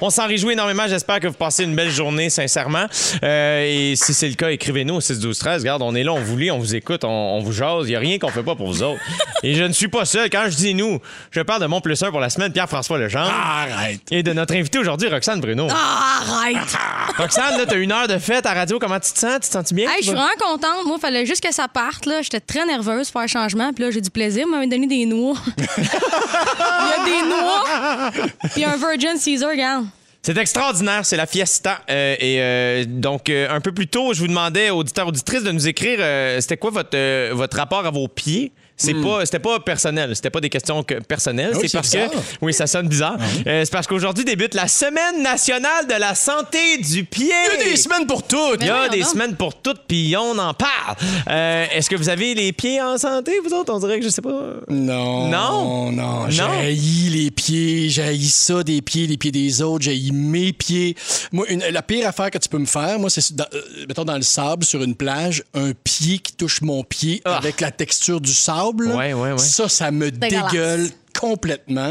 on, s'en réjouit énormément. J'espère que vous passez une belle journée, sincèrement. Euh, et si c'est le cas, écrivez-nous au 6 12 13 Regarde, on est là, on vous lit, on vous écoute, on, on vous jase. Il n'y a rien qu'on fait pas pour vous autres. *laughs* et je ne suis pas seul. Quand je dis nous, je parle de mon plus un pour la semaine, Pierre-François Legendre. Arrête. Et de notre invité aujourd'hui, Roxane Bruno. Ah, arrête! *laughs* Roxane, là, t'as une heure de fête à radio. Comment tu te sens? Tu te sens bien? Hey, je suis vraiment contente. Moi, il fallait juste que ça parte. là. J'étais très nerveuse pour faire un changement. Puis là, j'ai du plaisir. Vous m'avez donné des noix. *laughs* Il y a des noix. Puis un Virgin Caesar, regarde. C'est extraordinaire, c'est la fiesta. Euh, et euh, donc, euh, un peu plus tôt, je vous demandais, auditeurs, auditrices, de nous écrire c'était quoi votre rapport à vos pieds? C'est pas, c'était pas personnel, c'était pas des questions que- personnelles. Ah oui, c'est parce bizarre. que, oui, ça sonne bizarre. Euh, c'est parce qu'aujourd'hui débute la semaine nationale de la santé du pied. Il y a des semaines pour toutes. Il y a des semaines pour toutes, puis on en parle. Euh, Est-ce que vous avez les pieds en santé, vous autres? On dirait que je sais pas. Non? Non? Non? J'haïs les pieds, j'haïs ça des pieds, les pieds des autres, j'haïs mes pieds. Moi, une- la pire affaire que tu peux me faire, moi, c'est, dans, euh, mettons, dans le sable, sur une plage, un pied qui touche mon pied Ah. avec la texture du sable. Là. Ouais, ouais, ouais. Ça, ça me dégueule complètement.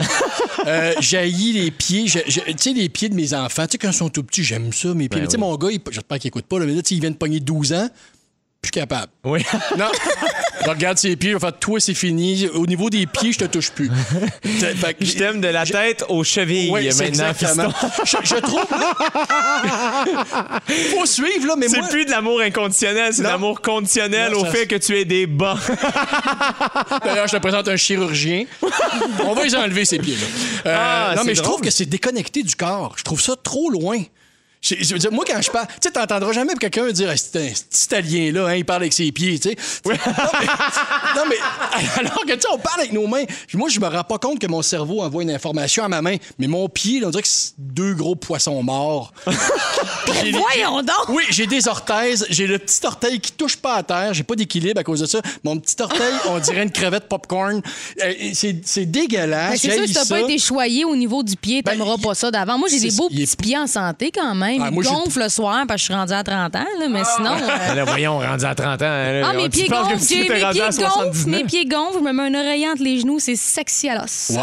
euh, j'haïs les pieds. je- je- Tu sais, les pieds de mes enfants, tu sais, quand ils sont tout petits, j'aime ça, mes pieds. Ben tu sais, oui. mon gars, il- j'espère qu'il écoute pas, là, mais là, tu sais, il vient de pogner 12 ans, plus capable. Oui. *laughs* Non. Je regarde ses pieds, je vais faire toi, c'est fini. Au niveau des pieds, je te touche plus. *laughs* Fait que- Je t'aime de la tête aux chevilles Oui, c'est maintenant, exactement. *laughs* Je, je trouve. Faut suivre, là, mais C'est moi. plus de l'amour inconditionnel, c'est de l'amour conditionnel Non, au ça- fait que tu aies des bas. D'ailleurs, je te présente un chirurgien. On va les enlever, ces pieds-là. Euh, Ah, non, mais je trouve que c'est déconnecté du corps. Je trouve ça trop loin. Je, je veux dire, moi, quand je parle, tu sais, t'entendras jamais quelqu'un dire, Ah, c'est un cet Italien-là, hein, il parle avec ses pieds, tu sais. Non, mais, non, mais *laughs* alors que, tu sais, on parle avec nos mains. Moi, je me rends pas compte que mon cerveau envoie une information à ma main, mais mon pied, là, on dirait que c'est deux gros poissons morts. *laughs* J'ai- Voyons donc! oui, j'ai des orthèses. J'ai le petit orteil qui touche pas à terre. J'ai pas d'équilibre à cause de ça. Mon petit orteil, on dirait une crevette popcorn. Euh, c'est dégueulasse. Ben, c'est sûr que t'as pas été choyé au niveau du pied, Ben, t'aimeras pas ça d'avant. Moi, j'ai des beaux petits pieds en santé quand même. Ah, moi, Ils j'ai- gonflent le soir parce que je suis rendue à 30 ans, là, mais sinon. euh, Là, voyons, rendu à 30 ans. là, Ah, mes pieds gonflent, mes pieds gonflent, 79? mes pieds gonflent, je me mets un oreiller entre les genoux, c'est sexy à l'os. Wow.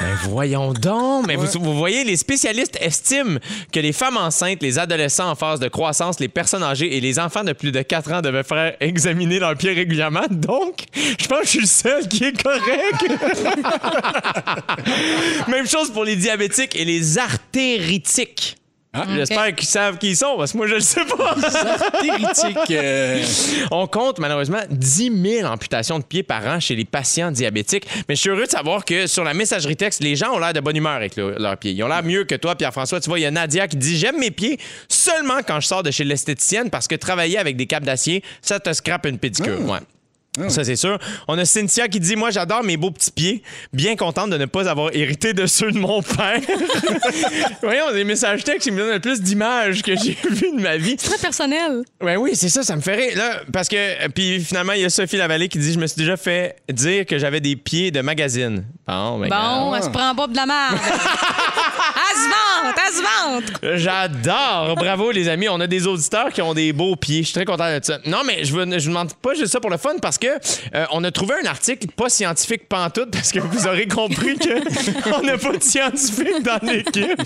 Ben voyons donc. Mais vous, vous voyez, les spécialistes estiment que les femmes enceintes, les adolescents en phase de croissance, les personnes âgées et les enfants de plus de 4 ans devaient faire examiner leurs pieds régulièrement. Donc, je pense que je suis le seul qui est correct. *laughs* Même chose pour les diabétiques et les artéritiques. J'espère qu'ils savent qui ils sont, parce que moi, je le sais pas. *laughs* Euh, On compte malheureusement 10 000 amputations de pieds par an chez les patients diabétiques. Mais je suis heureux de savoir que sur la messagerie texte, les gens ont l'air de bonne humeur avec le- leurs pieds. Ils ont l'air mieux que toi, Pierre-François. Tu vois, il y a Nadia qui dit J'aime mes pieds seulement quand je sors de chez l'esthéticienne parce que travailler avec des câbles d'acier, ça te scrape une pédicure. Ouais. Ça, c'est sûr. On a Cynthia qui dit Moi, j'adore mes beaux petits pieds. Bien contente de ne pas avoir hérité de ceux de mon père. *laughs* Voyons, des messages textes qui me donnent le plus d'images que j'ai *laughs* vues de ma vie. Très personnel. Ouais, oui, c'est ça, ça me fait rire. Là, parce que, puis finalement, il y a Sophie Lavallée qui dit Je me suis déjà fait dire que j'avais des pieds de magazine. Bon, ben, Bon, elle se prend pas de la merde. *laughs* elle se vante, elle se vante. J'adore. Bravo, les amis. On a des auditeurs qui ont des beaux pieds. Je suis très content de ça. Non, mais je vous, je vous demande pas juste ça pour le fun parce que euh, on a trouvé un article pas scientifique pantoute parce que vous aurez compris que *laughs* on n'a pas de scientifique dans l'équipe.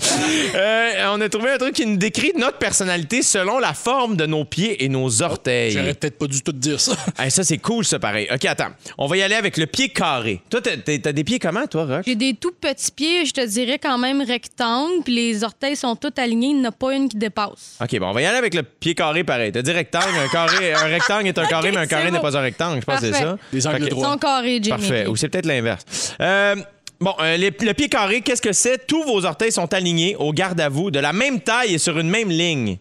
Euh, on a trouvé un truc qui nous décrit notre personnalité selon la forme de nos pieds et nos orteils. J'aurais peut-être pas du tout de dire ça. Hey, ça, c'est cool, ça, pareil. OK, attends. On va y aller avec le pied carré. Toi, t'as- des pieds comment, toi, Rock? J'ai des tout petits pieds, je te dirais quand même rectangles, puis les orteils sont tous alignés, il n'y en a pas une qui dépasse. OK, bon, on va y aller avec le pied carré, pareil. T'as dit rectangle, un carré, un rectangle est un *laughs* carré, mais un carré n'est pas un rectangle. Je pense que c'est Parfait. ça. Des angles droits. Ils sont carrés, Jimmy. Parfait. Ou c'est peut-être l'inverse. Euh, Bon, euh, les- le pied carré, qu'est-ce que c'est? Tous vos orteils sont alignés au garde à vous, de la même taille et sur une même ligne.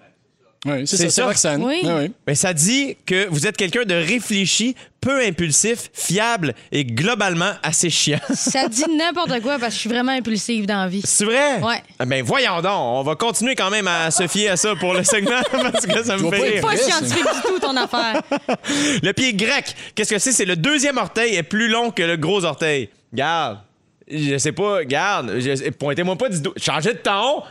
Oui, c'est ça, ça. c'est Roxane. Oui. Oui, oui. Mais ça dit que vous êtes quelqu'un de réfléchi, peu impulsif, fiable et globalement assez chiant. *laughs* Ça dit n'importe quoi parce que je suis vraiment impulsive dans la vie. C'est vrai? Ouais. Ah Ben voyons donc, on va continuer quand même à se fier à ça pour le segment *laughs* parce que ça me fait pas rire. Pas scientifique du tout, ton affaire. *laughs* Le pied grec, qu'est-ce que c'est? C'est le deuxième orteil est plus long que le gros orteil. Garde. Je sais pas, garde. Pointez-moi pas du doigt. Changez de ton.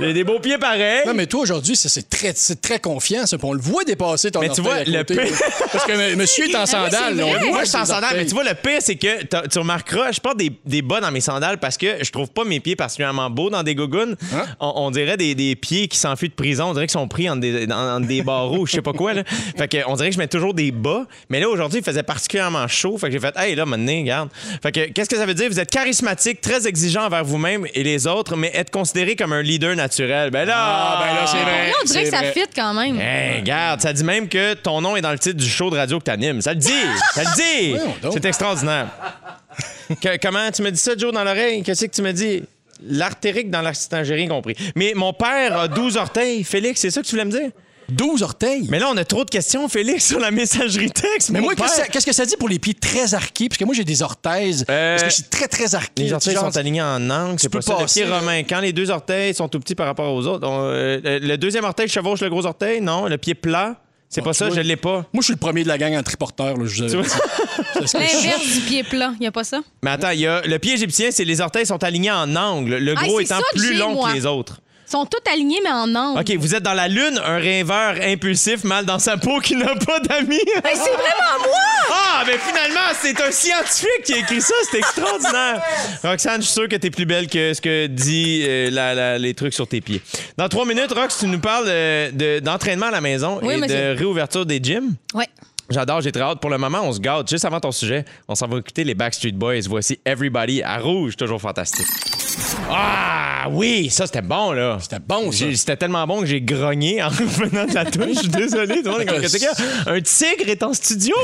J'ai des beaux pieds pareils. Non, mais toi, aujourd'hui, ça, c'est très, c'est très confiant, ça. On le voit dépasser ton Mais tu vois, le pire-. *laughs* Parce que monsieur est en sandales. Moi, je suis en sandales, mais tu vois, le pire, c'est que tu remarqueras, je porte des, des bas dans mes sandales parce que je trouve pas mes pieds particulièrement beaux dans des gougounes. Hein? On, on dirait des, des pieds qui s'enfuient de prison. On dirait qu'ils sont pris entre des, dans- entre des barreaux, je sais pas quoi. Là. Fait que on dirait que je mets toujours des bas. Mais là, aujourd'hui, il faisait particulièrement chaud. Fait que j'ai fait, hey, là, maintenant, regarde. Fait que, qu'est-ce que ça veut dire? Vous êtes charismatique, très exigeant envers vous-même et les autres, mais être considéré comme un leader naturel. Ben là. Ah, ben là, c'est vrai. Là, on dirait que ça vrai. fit quand même. Hey, regarde, ça dit même que ton nom est dans le titre du show de radio que t'animes. Ça le dit! Ça le dit! *laughs* C'est extraordinaire. Que- comment tu me dis ça, Joe, dans l'oreille? Qu'est-ce que tu me dis? L'artérique dans l'assistant, j'ai rien compris. Mais mon père a 12 orteils. Félix, c'est ça que tu voulais me dire? 12 orteils. Mais là, on a trop de questions, Félix, sur la messagerie texte. Mais mon moi, qu'est-ce que ça- qu'est-ce que ça dit pour les pieds très arqués? Parce que moi, j'ai des orteils. Euh, Parce que je suis très, très arqué. Les orteils genre- sont alignés en angle, c'est pas ça. Le pied romain, quand les deux orteils sont tout petits par rapport aux autres, on- euh, le deuxième orteil chevauche le gros orteil, non? Le pied plat, c'est pas ça, vois. je l'ai pas. Moi, je suis le premier de la gang en triporteur. Là, je vous. L'inverse du pied plat, il n'y a pas ça? Mais attends, il y a le pied égyptien, c'est les orteils sont alignés en angle, le Ah, gros étant ça plus long moi. que les autres. Sont tous alignés, mais en angle. OK, vous êtes dans la lune, un rêveur impulsif, mal dans sa peau, qui n'a pas d'amis. *laughs* Ben, c'est vraiment moi! Ah, mais finalement, c'est un scientifique qui a écrit ça. C'est extraordinaire. *laughs* Roxane, je suis sûr que t'es plus belle que ce que dit euh, la- la- les trucs sur tes pieds. Dans trois minutes, Rox, tu nous parles euh, de- d'entraînement à la maison Oui, et monsieur. de réouverture des gyms. Ouais. J'adore, j'ai très hâte. Pour le moment, on se gâte. Juste avant ton sujet, on s'en va écouter les Backstreet Boys. Voici Everybody à rouge, toujours fantastique. Ah oui, ça c'était bon là. C'était bon, ça. C'était tellement bon que j'ai grogné en *laughs* revenant de la touche. Je suis désolé. Tout le monde est comme, a? Un tigre est en studio.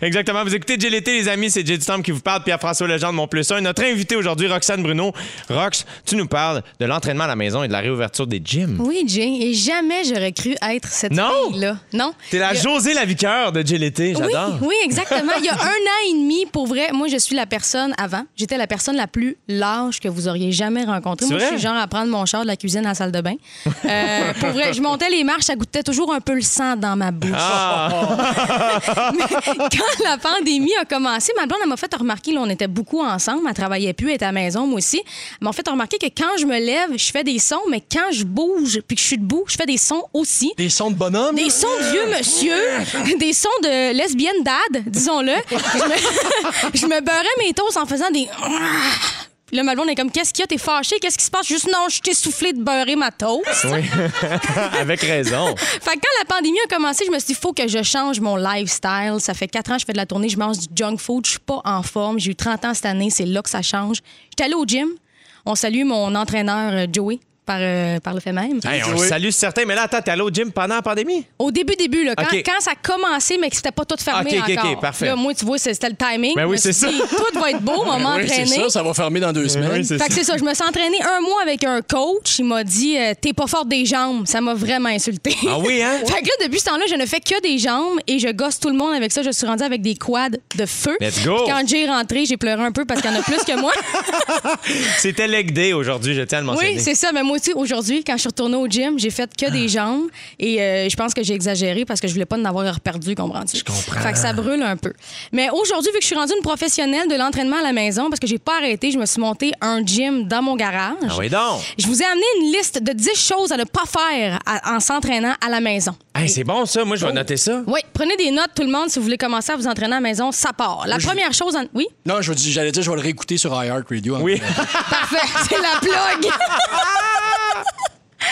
Exactement. Vous écoutez JLT, les amis. C'est Jay Temple qui vous parle. Pierre-François Legendre, mon plus un. Notre invité aujourd'hui, Roxane Bruno. Rox, tu nous parles de l'entraînement à la maison et de la réouverture des gyms. Oui, Jay, et jamais j'aurais cru être cette Non? fille-là. Non. T'es la a- José Laviqueur de JLT. J'adore. Oui, oui, exactement. Il y a un an et demi, pour vrai, moi, je suis la personne avant. J'étais la personne la plus large que vous auriez jamais rencontrée. C'est Moi, je suis genre à prendre mon char de la cuisine à la salle de bain. *laughs* Euh, pour vrai, je montais les marches, ça goûtait toujours un peu le sang dans ma bouche. Ah. *laughs* Mais quand la pandémie a commencé, ma blonde, elle m'a fait remarquer, là, on était beaucoup ensemble, elle travaillait plus, elle était à la maison, moi aussi. Elle m'a fait remarquer que quand je me lève, je fais des sons, mais quand je bouge puis que je suis debout, je fais des sons aussi. Des sons de bonhomme? Des sons de vieux monsieur, *laughs* des sons de lesbienne dad, disons-le. Je me, je me beurrais mes toasts en faisant des. Là, ma blonde est comme, qu'est-ce qu'il y a? T'es fâché? Qu'est-ce qui se passe? Juste, non, je t'ai soufflé de beurrer ma toast. Oui. *laughs* Avec raison. Fait que quand la pandémie a commencé, je me suis dit, faut que je change mon lifestyle. Ça fait quatre ans que je fais de la tournée, je mange du junk food, je suis pas en forme. J'ai eu 30 ans cette année, c'est là que ça change. J'étais allée au gym. On salue mon entraîneur, euh, Joey, par, euh, par le fait même. Hey, on salue certains, mais là, attends, t'es allé au gym pendant la pandémie? Au début, début, là, quand, ça a commencé, mais que c'était pas tout fermé OK, OK, OK, encore. parfait. Là, moi, tu vois, c'était le timing. Ben oui, c'est ça. dit, Tout va être beau, on va *laughs* Oui, c'est m'entraîner. ça, ça va fermer dans deux semaines. Fait que c'est ça, je me suis entraînée un mois avec un coach. Il m'a dit euh, T'es pas forte des jambes. Ça m'a vraiment insulté. Ah oui, hein? *laughs* fait que là, depuis ce temps-là, je ne fais que des jambes et je gosse tout le monde avec ça. Je suis rendue avec des quads de feu. Let's go. Puis quand j'ai rentré, j'ai pleuré un peu parce qu'il y en a plus que moi. *laughs* C'était leg day aujourd'hui, je tiens à le mentionner. oui, c'est ça. Mais moi aussi, aujourd'hui, quand je suis retournée au gym, j'ai fait que des jambes et euh, je pense que j'ai exagéré parce que je voulais pas en avoir perdu, comprends-tu? Je comprends. Fait que ça brûle un peu. Mais aujourd'hui, vu que je suis rendue une professionnelle de l'entraînement à la maison, parce que j'ai pas arrêté, je me suis monté un gym dans mon garage. Ah oui, donc. Je vous ai amené une liste de 10 choses à ne pas faire à- en s'entraînant à la maison. Hey, c'est bon, ça. Moi, je Oh. vais noter ça. Oui, prenez des notes, tout le monde, si vous voulez commencer à vous entraîner à la maison, ça part. La première chose... en- Oui? Non, je j'allais dire, je vais le réécouter sur iHeartRadio. Oui. *laughs* Parfait, c'est la plug. *laughs*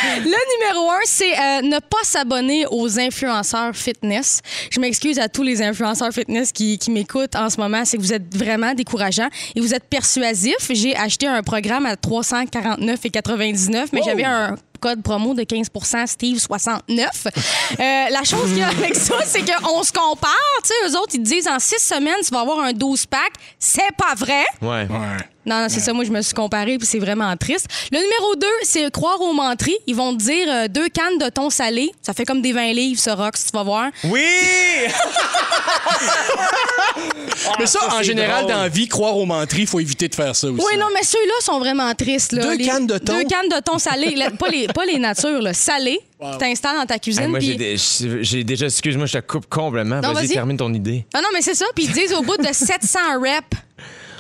Le numéro un, c'est euh, ne pas s'abonner aux influenceurs fitness. Je m'excuse à tous les influenceurs fitness qui, qui m'écoutent en ce moment. C'est que vous êtes vraiment décourageants et vous êtes persuasifs. J'ai acheté un programme à 349,99, mais j'avais un code promo de 15% Steve69. Euh, la chose qu'il y a avec ça, *laughs* c'est qu'on se compare. Tu sais, eux autres, ils te disent en six semaines, tu vas avoir un 12-pack. C'est pas vrai. Ouais. Ouais. Non, non, c'est ça. Moi, je me suis comparée, puis c'est vraiment triste. Le numéro 2, c'est croire aux menteries. Ils vont te dire euh, deux cannes de thon salé. Ça fait comme des 20 livres, ce Rox, tu vas voir. Oui! *laughs* Mais ça, ça, en général, drôle. dans la vie, croire aux menteries, il faut éviter de faire ça aussi. Oui, non, mais ceux-là sont vraiment tristes. Là. Deux Les- cannes de thon? Deux cannes de thon salé. Pas, les, pas les natures, là. Salé. Tu t'installes dans ta cuisine. Hey, moi, j'ai déjà, excuse-moi, je te coupe complètement. Non, Vas-y, termine ton idée. Ah non, mais c'est ça. Puis ils disent au bout de 700 reps,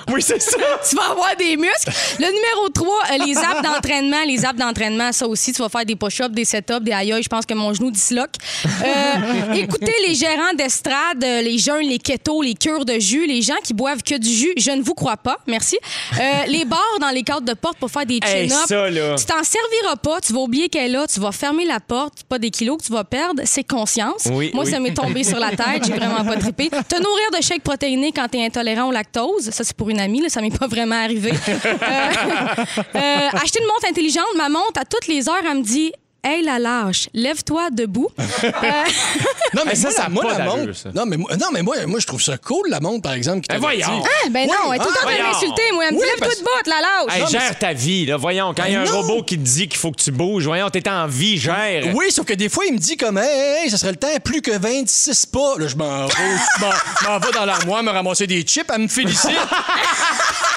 *laughs* Oui, c'est ça. tu vas avoir des muscles. Le numéro 3, les apps d'entraînement. Les apps d'entraînement, ça aussi, tu vas faire des push-ups, des set-ups, des aïe je pense que mon genou disloque. Euh, écoutez les gérants d'estrade, euh, les jeûnes, les ketos, les cures de jus, les gens qui boivent que du jus, je ne vous crois pas, merci. Euh, les bars dans les cadres de porte pour faire des chin-ups. Tu t'en serviras pas, tu vas oublier qu'elle est là, tu vas fermer la porte, pas des kilos que tu vas perdre, c'est conscience. Oui, Moi, oui. ça m'est tombé sur la tête, j'ai vraiment pas trippé. Te nourrir de shakes protéinés quand t'es intolérant au lactose, ça c'est pour une amie, là, ça m'est pas vraiment arrivé. *laughs* Euh, euh, acheter une montre intelligente, ma montre à toutes les heures, elle me dit Hey la lâche, lève-toi debout. *laughs* Euh, Non, mais Hey, ça, moi, ça la, moi, la montre. ça. Non, mais, moi, non, mais moi, moi, je trouve ça cool, la montre, par exemple. Qui Ben voyons. ah, ben non, elle est tout le temps de voyons. m'insulter, moi. Elle me dit Lève-toi parce- de bout, la lâche. Hey, Non, mais gère ta vie, là. Voyons, quand il y a un Ben non. robot qui te dit qu'il faut que tu bouges, voyons, t'es en vie, gère. Oui, sauf que des fois, il me dit comme, hey, ça serait le temps, plus que 26 pas. Là, je m'en vais, m'en vais dans l'armoire me ramasser des chips, elle me félicite. *laughs*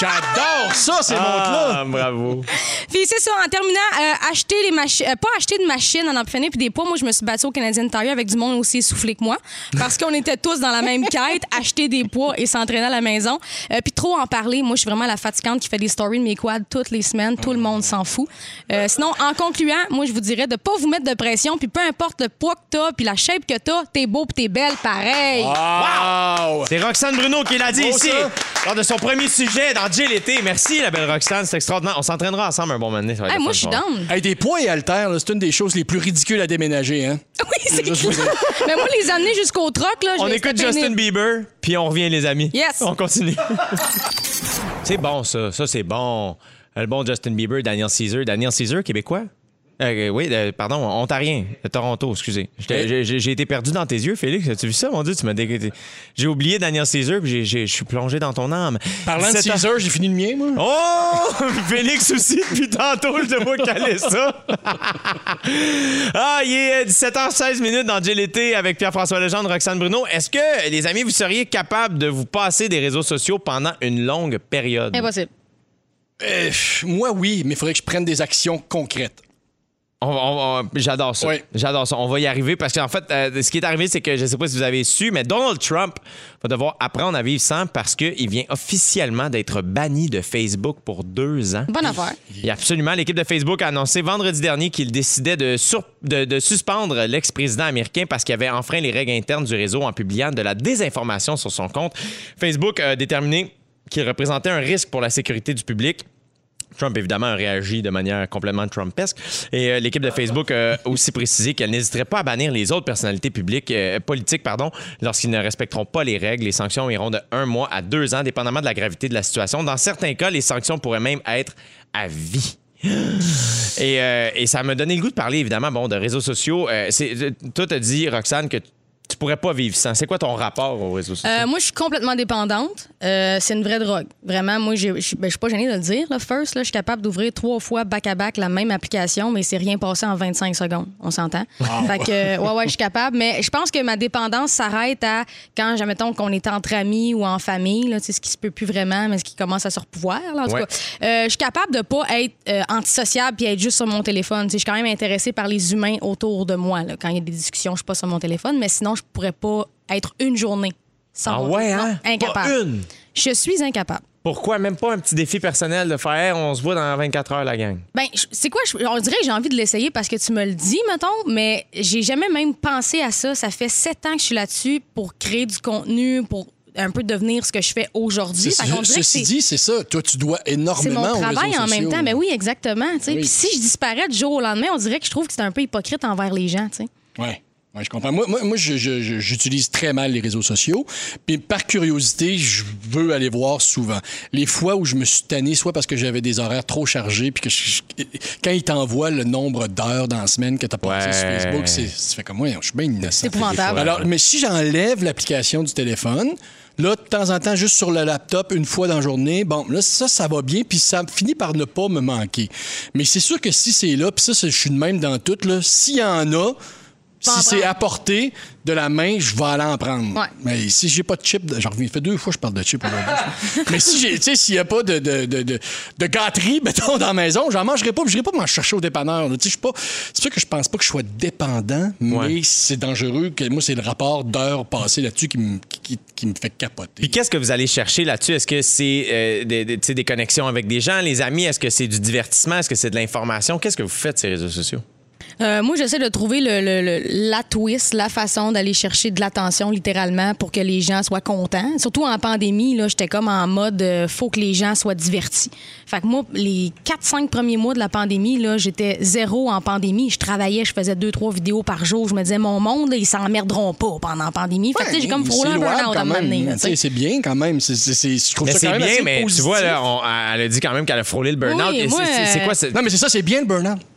J'adore ça, ces montres-là. Ah, bravo. Puis c'est ça, en terminant, euh, acheter les machines, pas acheter de machines en en finir puis des poids. Moi, je me suis battue au Canadian Tire avec du monde aussi essoufflé que moi parce qu'on était tous dans la même quête, acheter des poids et s'entraîner à la maison. Euh, puis trop en parler. Moi, je suis vraiment la fatigante qui fait des stories de mes quads toutes les semaines. Tout le monde s'en fout. Euh, sinon, en concluant, moi, je vous dirais de pas vous mettre de pression puis peu importe le poids que t'as puis la shape que t'as, t'es beau puis t'es belle pareil. Wow! C'est Roxane Bruno qui l'a dit Beau, ici, ça. lors de son premier sujet dans L'été. Merci, la belle Roxane. C'est extraordinaire. On s'entraînera ensemble un bon moment donné. ça va être Hey, le moi, fun je suis de voir. down. Hey, des poids et haltères, là, c'est une des choses les plus ridicules à déménager. Hein? *laughs* Oui, c'est Juste vous dire. Mais moi, les amener jusqu'au troc, là, je On vais- écoute c'était Justin pénible. Bieber, puis on revient, les amis. Yes. On continue. *laughs* c'est bon, ça. Ça, c'est bon. Le bon Justin Bieber, Daniel Caesar. Daniel Caesar, québécois? Euh, oui, euh, pardon, ontarien, de Toronto, excusez. J'ai été perdu dans tes yeux, Félix. As-tu vu ça, mon Dieu? Tu m'as J'ai oublié Daniel Caesar, puis j'ai- j'ai- je suis plongé dans ton âme. Parlant de 17 ans- Caesar, j'ai fini le mien, moi. Oh! *laughs* Félix aussi, depuis tantôt, je te vois caler ça. *laughs* ah, il est 17h16 minutes dans GLT avec Pierre-François Legendre, Roxane Bruno. Est-ce que, les amis, vous seriez capables de vous passer des réseaux sociaux pendant une longue période? Impossible. Euh, moi, oui, mais il faudrait que je prenne des actions concrètes. On- on- on- J'adore ça. Oui. J'adore ça. On va y arriver parce qu'en fait, euh, ce qui est arrivé, c'est que je ne sais pas si vous avez su, mais Donald Trump va devoir apprendre à vivre sans parce qu'il vient officiellement d'être banni de Facebook pour deux ans. Bonne affaire. Et absolument, l'équipe de Facebook a annoncé vendredi dernier qu'il décidait de, sur- de- de suspendre l'ex-président américain parce qu'il avait enfreint les règles internes du réseau en publiant de la désinformation sur son compte. Facebook a déterminé qu'il représentait un risque pour la sécurité du public. Trump, évidemment, a réagi de manière complètement Trumpesque. Et euh, l'équipe de Facebook a aussi précisé qu'elle n'hésiterait pas à bannir les autres personnalités publiques, euh, politiques pardon, lorsqu'ils ne respecteront pas les règles. Les sanctions iront de un mois à deux ans, dépendamment de la gravité de la situation. Dans certains cas, les sanctions pourraient même être à vie. Et, euh, et ça m'a donné le goût de parler, évidemment, bon, de réseaux sociaux. Toi, t'as dit, Roxane, que tu pourrais pas vivre sans. C'est quoi ton rapport aux réseaux sociaux? Euh, moi, je suis complètement dépendante. Euh, c'est une vraie drogue. Vraiment, moi, j'ai- je suis ben, je suis pas gênée de le dire. Là, first, là, je suis capable d'ouvrir trois fois back-à-back la même application, mais c'est rien passé en 25 secondes. On s'entend? Fait que, euh, ouais, ouais, je suis capable. Mais je pense que ma dépendance s'arrête à quand, mettons, qu'on est entre amis ou en famille, là, ce qui se peut plus vraiment, mais ce qui commence à se repouvoir. Là, en tout Ouais. cas, Euh, je suis capable de pas être euh, antisociable puis être juste sur mon téléphone. Je suis quand même intéressée par les humains autour de moi. là. Quand il y a des discussions, je suis pas sur mon téléphone, mais sinon, je pourrais pas être une journée sans ah mon ouais, hein? Non, incapable. Pas une? Je suis incapable. Pourquoi? Même pas un petit défi personnel de faire Hey, on se voit dans 24 heures, la gang? Ben, c'est quoi? on dirait que j'ai envie de l'essayer parce que tu me le dis, mettons, mais j'ai jamais même pensé à ça. Ça fait sept ans que je suis là-dessus pour créer du contenu, pour un peu devenir ce que je fais aujourd'hui. C'est- Ceci c'est- dit, c'est ça. Toi, tu dois c'est énormément mon aux travail en même temps. Mais oui, exactement. Oui. Puis si je disparais du jour au lendemain, on dirait que je trouve que c'est un peu hypocrite envers les gens. Ouais. Ouais, je comprends. Moi, moi, moi, j'utilise très mal les réseaux sociaux. Puis par curiosité, je veux aller voir souvent. Les fois où je me suis tanné, soit parce que j'avais des horaires trop chargés, puis que je- je- quand ils t'envoient le nombre d'heures dans la semaine que tu as passé Ouais. sur Facebook, c'est, ça fait comme moi, je suis bien innocent. C'est épouvantable. Alors, mais si j'enlève l'application du téléphone, là, de temps en temps, juste sur le laptop, une fois dans la journée, bon, là, ça, ça va bien, puis ça finit par ne pas me manquer. Mais c'est sûr que si c'est là, puis ça, je suis de même dans tout, là, s'il y en a, si c'est portée de la main, je vais aller en prendre. Ouais. Mais si j'ai pas de chip, de- j'en reviens, fait deux fois que je parle de chip aujourd'hui. *laughs* Mais si j'ai, tu sais, s'il y a pas de, de, de, de, de gâterie, *laughs* mettons, dans la maison, j'en mangerai pas, je n'irai pas m'en chercher au dépanneur. Tu sais, pas, c'est sûr que je pense pas que je sois dépendant, mais Ouais. c'est dangereux. Que, moi, c'est le rapport d'heures passées là-dessus qui me, qui, qui me fait capoter. Puis qu'est-ce que vous allez chercher là-dessus? Est-ce que c'est euh, des, des connexions avec des gens, les amis? Est-ce que c'est du divertissement? Est-ce que c'est de l'information? Qu'est-ce que vous faites ces réseaux sociaux? Euh, moi, j'essaie de trouver le, le- le- la twist, la façon d'aller chercher de l'attention, littéralement, pour que les gens soient contents. Surtout en pandémie, là, j'étais comme en mode euh, faut que les gens soient divertis. Fait que moi, les 4-5 premiers mois de la pandémie, là, j'étais zéro en pandémie. Je travaillais, je faisais 2-3 vidéos par jour. Je me disais, mon monde, là, ils s'emmerderont pas pendant la pandémie. Fait que, tu sais, j'ai comme frôlé un louable burn-out à quand un moment même. donné, là, Tu tu sais. sais, C'est bien quand même. C'est, c'est- c'est- je trouve Mais ça c'est quand même bien, assez mais tu positif. vois, là, on- elle a dit quand même qu'elle a frôlé le burn-out. Oui, Et moi, c'est- quoi? c'est- Non, mais c'est ça, c'est bien le burn-out. *laughs*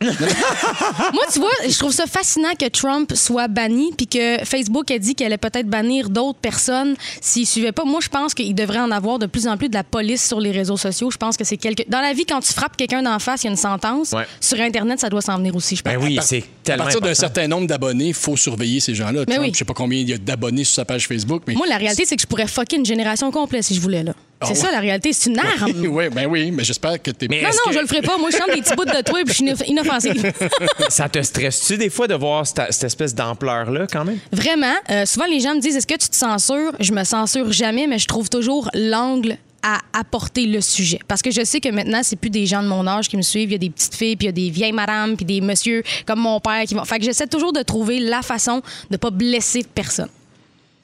Moi, tu vois, je trouve ça fascinant que Trump soit banni puis que Facebook a dit qu'elle allait peut-être bannir d'autres personnes s'ils suivaient pas. Moi, je pense qu'il devrait en avoir de plus en plus de la police sur les réseaux sociaux. Je pense que c'est quelque... Dans la vie, quand tu frappes quelqu'un d'en face, il y a une sentence. Ouais. Sur Internet, ça doit s'en venir aussi, je pense. Ben oui, À c'est À tellement partir d'un certain nombre d'abonnés, il faut surveiller ces gens-là. Mais Trump, oui. Je sais pas combien il y a d'abonnés sur sa page Facebook, mais. Moi, la réalité, c'est que je pourrais fucker une génération complète si je voulais, là. C'est Ah ça, ouais. la réalité. C'est une arme. *laughs* oui, ben oui, mais j'espère que t'es. Non, non, que- je le ferai pas. Moi, je chante des petits bouts de toi et puis je suis inoff- inoffensive. *laughs* Ça te stresse-tu des fois de voir cette, cette espèce d'ampleur-là quand même? Vraiment. euh, souvent, les gens me disent Est-ce que tu te censures? Je me censure jamais, mais je trouve toujours l'angle à apporter le sujet. Parce que je sais que maintenant, c'est plus des gens de mon âge qui me suivent. Il y a des petites filles, puis il y a des vieilles madames, puis des messieurs comme mon père qui vont. Fait que j'essaie toujours de trouver la façon de pas blesser personne.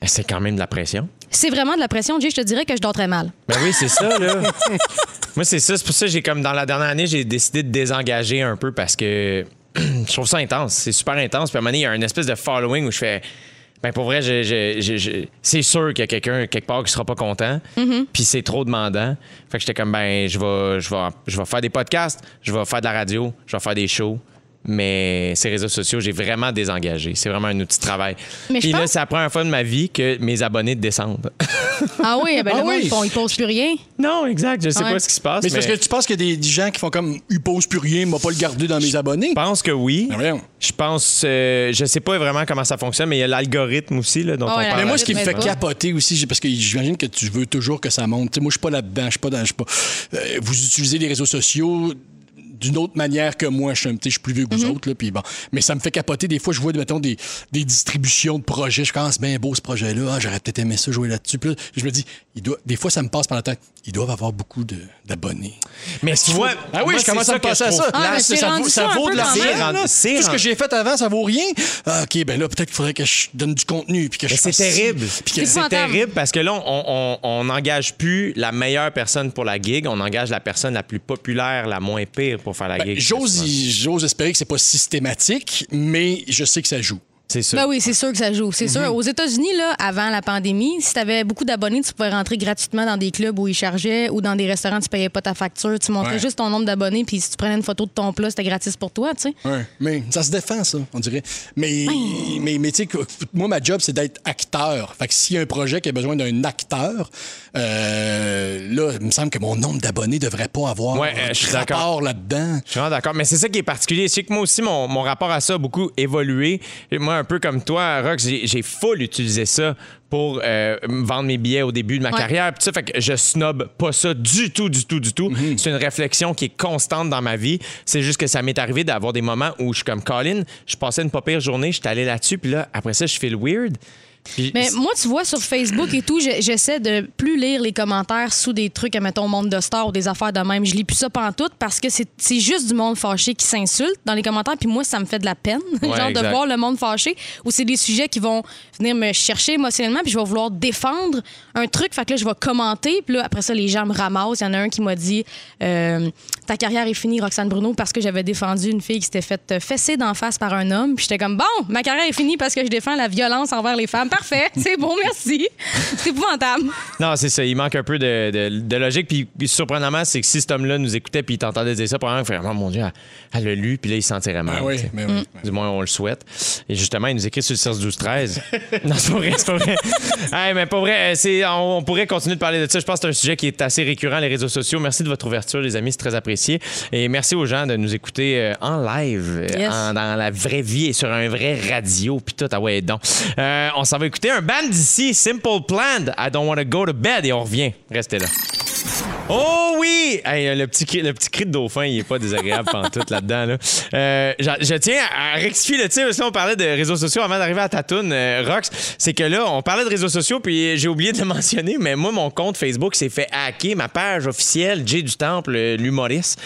Eh, C'est quand même de la pression. C'est vraiment de la pression, Jay, je te dirais que je dors très mal. Ben oui, c'est ça, là. *laughs* Moi, c'est ça. C'est pour ça que j'ai comme dans la dernière année, j'ai décidé de désengager un peu parce que *clears throat* je trouve ça intense. C'est super intense. Puis à un moment donné, il y a une espèce de following où je fais. Ben pour vrai, je- je- je- je- c'est sûr qu'il y a quelqu'un quelque part qui sera pas content. Puis c'est trop demandant. Fait que j'étais comme ben je vais je vais je vais faire des podcasts, je vais faire de la radio, je vais faire des shows. Mais ces réseaux sociaux, j'ai vraiment désengagé. C'est vraiment un outil de travail. Mais je Puis là, pense- c'est la première fois de ma vie que mes abonnés descendent. Ah oui, ben Ah monde, oui. ils, font- ils posent plus rien. non, exact. Je sais Ouais. pas ce qui se passe. Mais c'est parce que tu penses qu'il y a des, des gens qui font comme ils posent plus rien, moi pas le garder dans mes abonnés. Je pense que oui. Ben. Je pense, euh, je sais pas vraiment comment ça fonctionne, mais il y a l'algorithme aussi là, dont Ah on parle. Mais moi, ce qui me mais fait pas. capoter aussi, parce que j'imagine que tu veux toujours que ça monte. Tu sais, moi, je suis pas là-dedans. Je suis pas dans. je suis pas- Euh, vous utilisez les réseaux sociaux d'une autre manière que moi. Je suis, un petit- je suis plus vieux que vous autres. Là, puis bon. Mais ça me fait capoter. Des fois, je vois, mettons, des, des distributions de projets. Je pense, bien beau ce projet-là. Ah, J'aurais peut-être aimé ça jouer là-dessus. Là, je me dis, il doit, des fois, ça me passe par la tête. Ils doivent avoir beaucoup de- d'abonnés. Mais tu vois, Ah oui, moi, je commence à me je à ça? Ah, Là, ça, rendu vaut, ça de. C'est Tout ce que j'ai fait avant, ça vaut rien. Ah, OK, ben là, peut-être qu'il faudrait que je donne du contenu. Puis que Mais je c'est terrible. C'est terrible parce que là, on n'engage plus la meilleure personne pour la gig, on engage la personne la plus populaire, la moins pire pour faire la Ben, gig. J'ose espérer que c'est pas systématique, mais je sais que ça joue. C'est sûr. Ben oui, c'est sûr que ça joue. C'est sûr. Aux États-Unis, là, avant la pandémie, si tu avais beaucoup d'abonnés, tu pouvais rentrer gratuitement dans des clubs où ils chargeaient ou dans des restaurants, tu payais pas ta facture. Tu montrais Ouais. juste ton nombre d'abonnés, puis si tu prenais une photo de ton plat, c'était gratis pour toi, tu sais. Ouais, mais ça se défend, ça, on dirait. Mais, mais, mais tu sais, que- moi, ma job, c'est d'être acteur. Fait que s'il y a un projet qui a besoin d'un acteur, euh, là, il me semble que mon nombre d'abonnés devrait pas avoir Ouais, euh, je suis rapport d'accord. là-dedans. Je suis vraiment d'accord. Mais c'est ça qui est particulier. C'est que moi aussi, mon, mon rapport à ça a beaucoup évolué. Et Moi, un peu comme toi, Rox, j'ai full utilisé ça pour euh, me vendre mes billets au début de ma Ouais. carrière. Puis ça fait que je snob pas ça du tout, du tout, du tout. Mhm. C'est une réflexion qui est constante dans ma vie. C'est juste que ça m'est arrivé d'avoir des moments où je suis comme Colin, je passais une pas pire journée, j'étais allé là-dessus, puis là, après ça, je fais le weird. Puis Mais moi, tu vois, sur Facebook et tout, je- j'essaie de plus lire les commentaires sous des trucs, mettons, monde de star ou des affaires de même. Je lis plus ça pantoute parce que c'est c'est juste du monde fâché qui s'insulte dans les commentaires. Puis moi, ça me fait de la peine, *laughs* Ouais, genre exact. de voir le monde fâché. Ou c'est des sujets qui vont venir me chercher émotionnellement, puis je vais vouloir défendre un truc. Fait que là, je vais commenter. Puis là, après ça, les gens me ramassent. Il y en a un qui m'a dit euh, Ta carrière est finie, Roxane Bruno, parce que j'avais défendu une fille qui s'était faite fesser d'en face par un homme. Puis j'étais comme Bon, ma carrière est finie parce que je défends la violence envers les femmes. Parfait, *laughs* c'est bon, merci. C'est épouvantable. Non, c'est ça. Il manque un peu de, de- de logique. Puis, puis surprenamment, c'est que si cet homme-là nous écoutait puis il t'entendait dire ça, probablement, il ferait Oh mon Dieu, elle, elle l'a lu, puis là, il se sentirait mal. Ah oui, mais oui. Du moins, on le souhaite. Et justement, il nous écrit sur le 16 12 13 Non, c'est pas vrai, c'est pas vrai. Hey, mais pas vrai. euh, C'est, on, on pourrait continuer de parler de ça. Je pense que c'est un sujet qui est assez récurrent, les réseaux sociaux. Merci de votre ouverture, les amis. C'est très apprécié. Et merci aux gens de nous écouter euh, en live, euh, Yes. en- dans la vraie vie et sur un vrai radio. Puis tout, ah ouais, donc. Euh, on s'en va écouter un band d'ici, Simple Plan, I Don't Want to Go to Bed. Et on revient. Restez là. Oh oui! Le, petit cri, de dauphin, il est pas désagréable pantoute là-dedans. Là. Euh, je, tiens à rectifier le tir, on parlait de réseaux sociaux avant d'arriver à ta toune, euh, Rox. C'est que là, on parlait de réseaux sociaux, puis j'ai oublié de le *laughs* mentionner, mais moi, mon compte Facebook s'est fait hacker. Ma page officielle, Jay du Temple, euh, l'humoriste,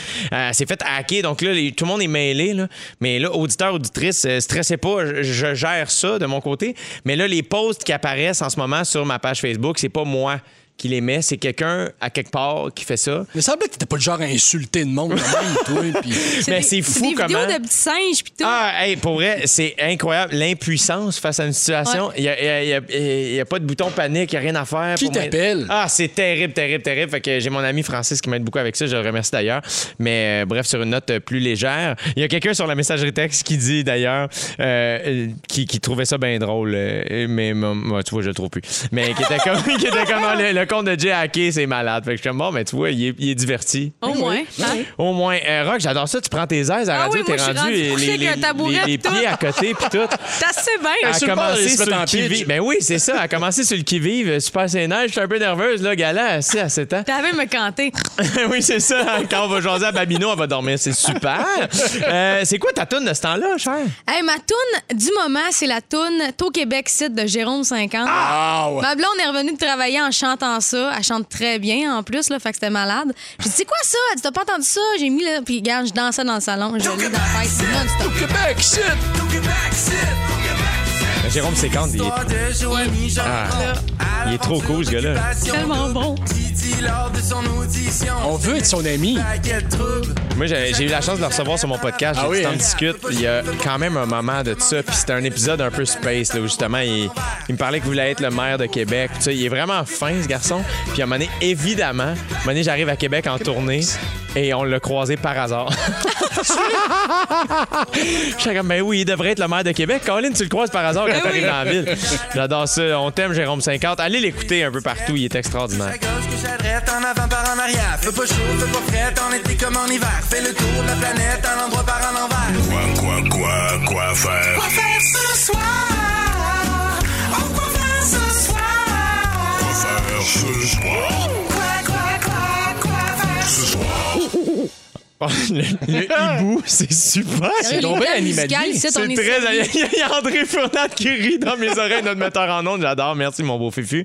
s'est fait hacker. Donc là, tout le monde est mêlé. Mais là, auditeur, auditrice, stressez pas, je, je gère ça de mon côté. Mais là, les posts qui apparaissent en ce moment sur ma page Facebook, c'est pas moi qui les met, c'est quelqu'un à quelque part qui fait ça. Il me semblait que t'étais pas le genre à insulter le monde, quand même, *laughs* toi. puis- Mais c'est fou des comment. vidéos de petits singes, puis tout. Ah, hey, pour vrai, c'est incroyable. L'impuissance face à une situation. Il n'y a, pas de bouton panique, il n'y a rien à faire. Qui t'appelle? Ah, c'est terrible, terrible, terrible. Fait que j'ai mon ami Francis qui m'aide beaucoup avec ça. Je le remercie d'ailleurs. Mais euh, bref, sur une note euh, plus légère, il y a quelqu'un sur la messagerie texte qui dit d'ailleurs euh, euh, qui, qui trouvait ça bien drôle. euh, mais moi, tu vois, je le trouve plus. Mais qui était comme, *laughs* qui était comme Ah, le, le compte de Jay Hacké, c'est malade. Fait que je suis comme bon, mais tu vois, il est, il est diverti. Au moins. hein? Au moins. Euh, Rock, j'adore ça. Tu prends tes aises à la Ah radio, oui, t'es moi, je suis rendu rendue les, couchée les, avec un les- tabouret, les- les puis pieds à côté puis tout. *laughs* C'est assez bien. À sur le bord, commencer ils se sur le qui-vive. Ben oui, c'est ça. À commencer sur le qui-vive, super ses neiges. Je suis un peu nerveuse, là, gala, assis à 7 ans. T'avais me canter. *laughs* oui, c'est ça. Quand on va jaser à Babino, on va dormir. C'est super. *laughs* Euh, c'est quoi ta toune de ce temps-là, cher? Hey, ma toune du moment, c'est la toune Tau Québec site de Jérôme 50. Ah, ouais. Ma blonde est revenue de travailler en chantant ça. Elle chante très bien en plus, là, fait que c'était malade. J'ai dit, c'est quoi ça? Elle dit, t'as pas entendu ça? J'ai mis là, puis regarde, je dansais dans le salon. Je l'ai dans la tête non-stop. Ben, Jérôme Sécante, il est, Ah, il est trop cool, ce gars-là. Tellement bon. On veut être son ami. Moi, j'ai j'ai eu la chance de le recevoir sur mon podcast. Ah oui, hein? Discute. Il y a quand même un moment de ça. Puis c'était un épisode un peu space, là, où justement, il, il me parlait qu'il voulait être le maire de Québec. Tu sais, il est vraiment fin, ce garçon. Puis à un moment donné, évidemment, à un moment donné, j'arrive à Québec en tournée et on l'a croisé par hasard. *laughs* Je suis comme, ben oui, il devrait être le maire de Québec. Colin, tu le croises par hasard quand t'arrives dans la ville. J'adore ça. On t'aime, Jérôme 50. Allez l'écouter un peu partout. Il est extraordinaire. En avant par en arrière. Fais pas chaud, fais pas frais, en été comme en hiver. Fais le tour de la planète, un endroit par en envers. Quoi, quoi, quoi, quoi faire? Quoi faire ce soir? Oh, quoi faire ce soir? Quoi faire ce soir? Quoi, quoi, quoi, quoi faire ce soir? *laughs* Le, le hibou, c'est super. Bien thèmes animalier. C'est est très. *laughs* Il y a André Fournat qui rit dans mes oreilles, notre metteur en ondes. J'adore. Merci, mon beau Fifu.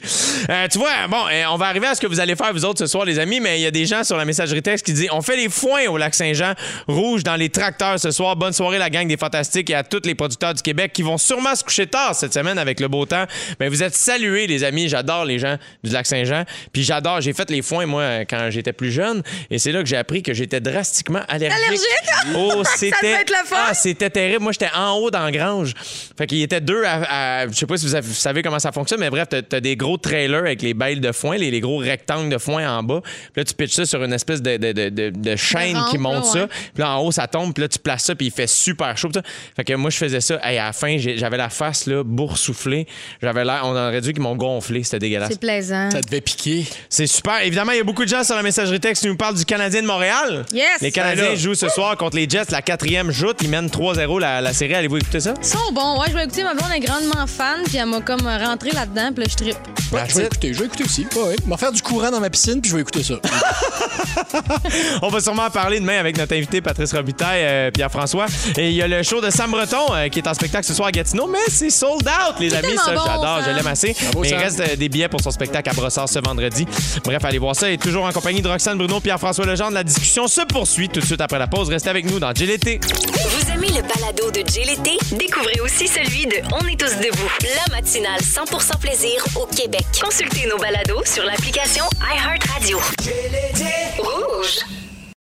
Euh, tu vois, bon, euh, on va arriver à ce que vous allez faire, vous autres, ce soir, les amis, mais il y a des gens sur la messagerie texte qui disent On fait les foins au lac Saint-Jean, rouge dans les tracteurs ce soir. Bonne soirée, la gang des Fantastiques et à tous les producteurs du Québec qui vont sûrement se coucher tard cette semaine avec le beau temps. Mais vous êtes salués, les amis. J'adore les gens du lac Saint-Jean. Puis j'adore, j'ai fait les foins, moi, quand j'étais plus jeune. Et c'est là que j'ai appris que j'étais drastiquement allergique. Allergique? Oh, *laughs* Ça c'était. devait être le fun. Ah, c'était terrible. Moi, j'étais en haut dans la grange. Fait qu'il était deux à. à- je sais pas si vous, avez- vous savez comment ça fonctionne, mais bref, t'as as des gros trailers avec les bales de foin, les, les gros rectangles de foin en bas. Puis là, tu pitches ça sur une espèce de, de, de, de- de chaîne rampe, qui monte ça. Puis là, en haut, ça tombe. Puis là, tu places ça, puis il fait super chaud. ça. Fait que moi, je faisais ça. Hey, à la fin, j'avais la face, là, boursouflée. J'avais l'air. On aurait dit qu'ils m'ont gonflé. C'était dégueulasse. C'est plaisant. Ça devait piquer. C'est super. Évidemment, il y a beaucoup de gens sur la messagerie texte qui nous parlent du Canadien de Montréal. Yes. Les Canadiens Ben là. jouent ce soir contre les Jets, la quatrième joute. Ils mènent 3-0 la, la série. Allez-vous écouter ça? Ils sont bons. Ouais, je vais écouter. Ma blonde est grandement fan, puis elle m'a comme rentré là-dedans, puis là, je trippe. Ouais, That's je vais écouter, je vais écouter aussi. Ouais, ouais. Je vais faire du courant dans ma piscine, puis je vais écouter ça. *laughs* On va sûrement en parler demain avec notre invité Patrice Robitaille, euh, Pierre-François. Et il y a le show de Sam Breton euh, qui est en spectacle ce soir à Gatineau, mais c'est sold out, les amis. tellement Ça, bon, j'adore, je l'aime assez. Bravo, mais il reste euh, des billets pour son spectacle à Brossard ce vendredi. Bref, allez voir ça. Et toujours en compagnie de Roxane Bruno, Pierre-François Legendre. La discussion se poursuit tout de suite après la pause. Restez avec nous dans GLT. Vous aimez le balado de l'été? Découvrez aussi celui de On est tous debout, la matinale 100% plaisir au Québec. Consultez nos balados sur l'application iHeartRadio. Rouge.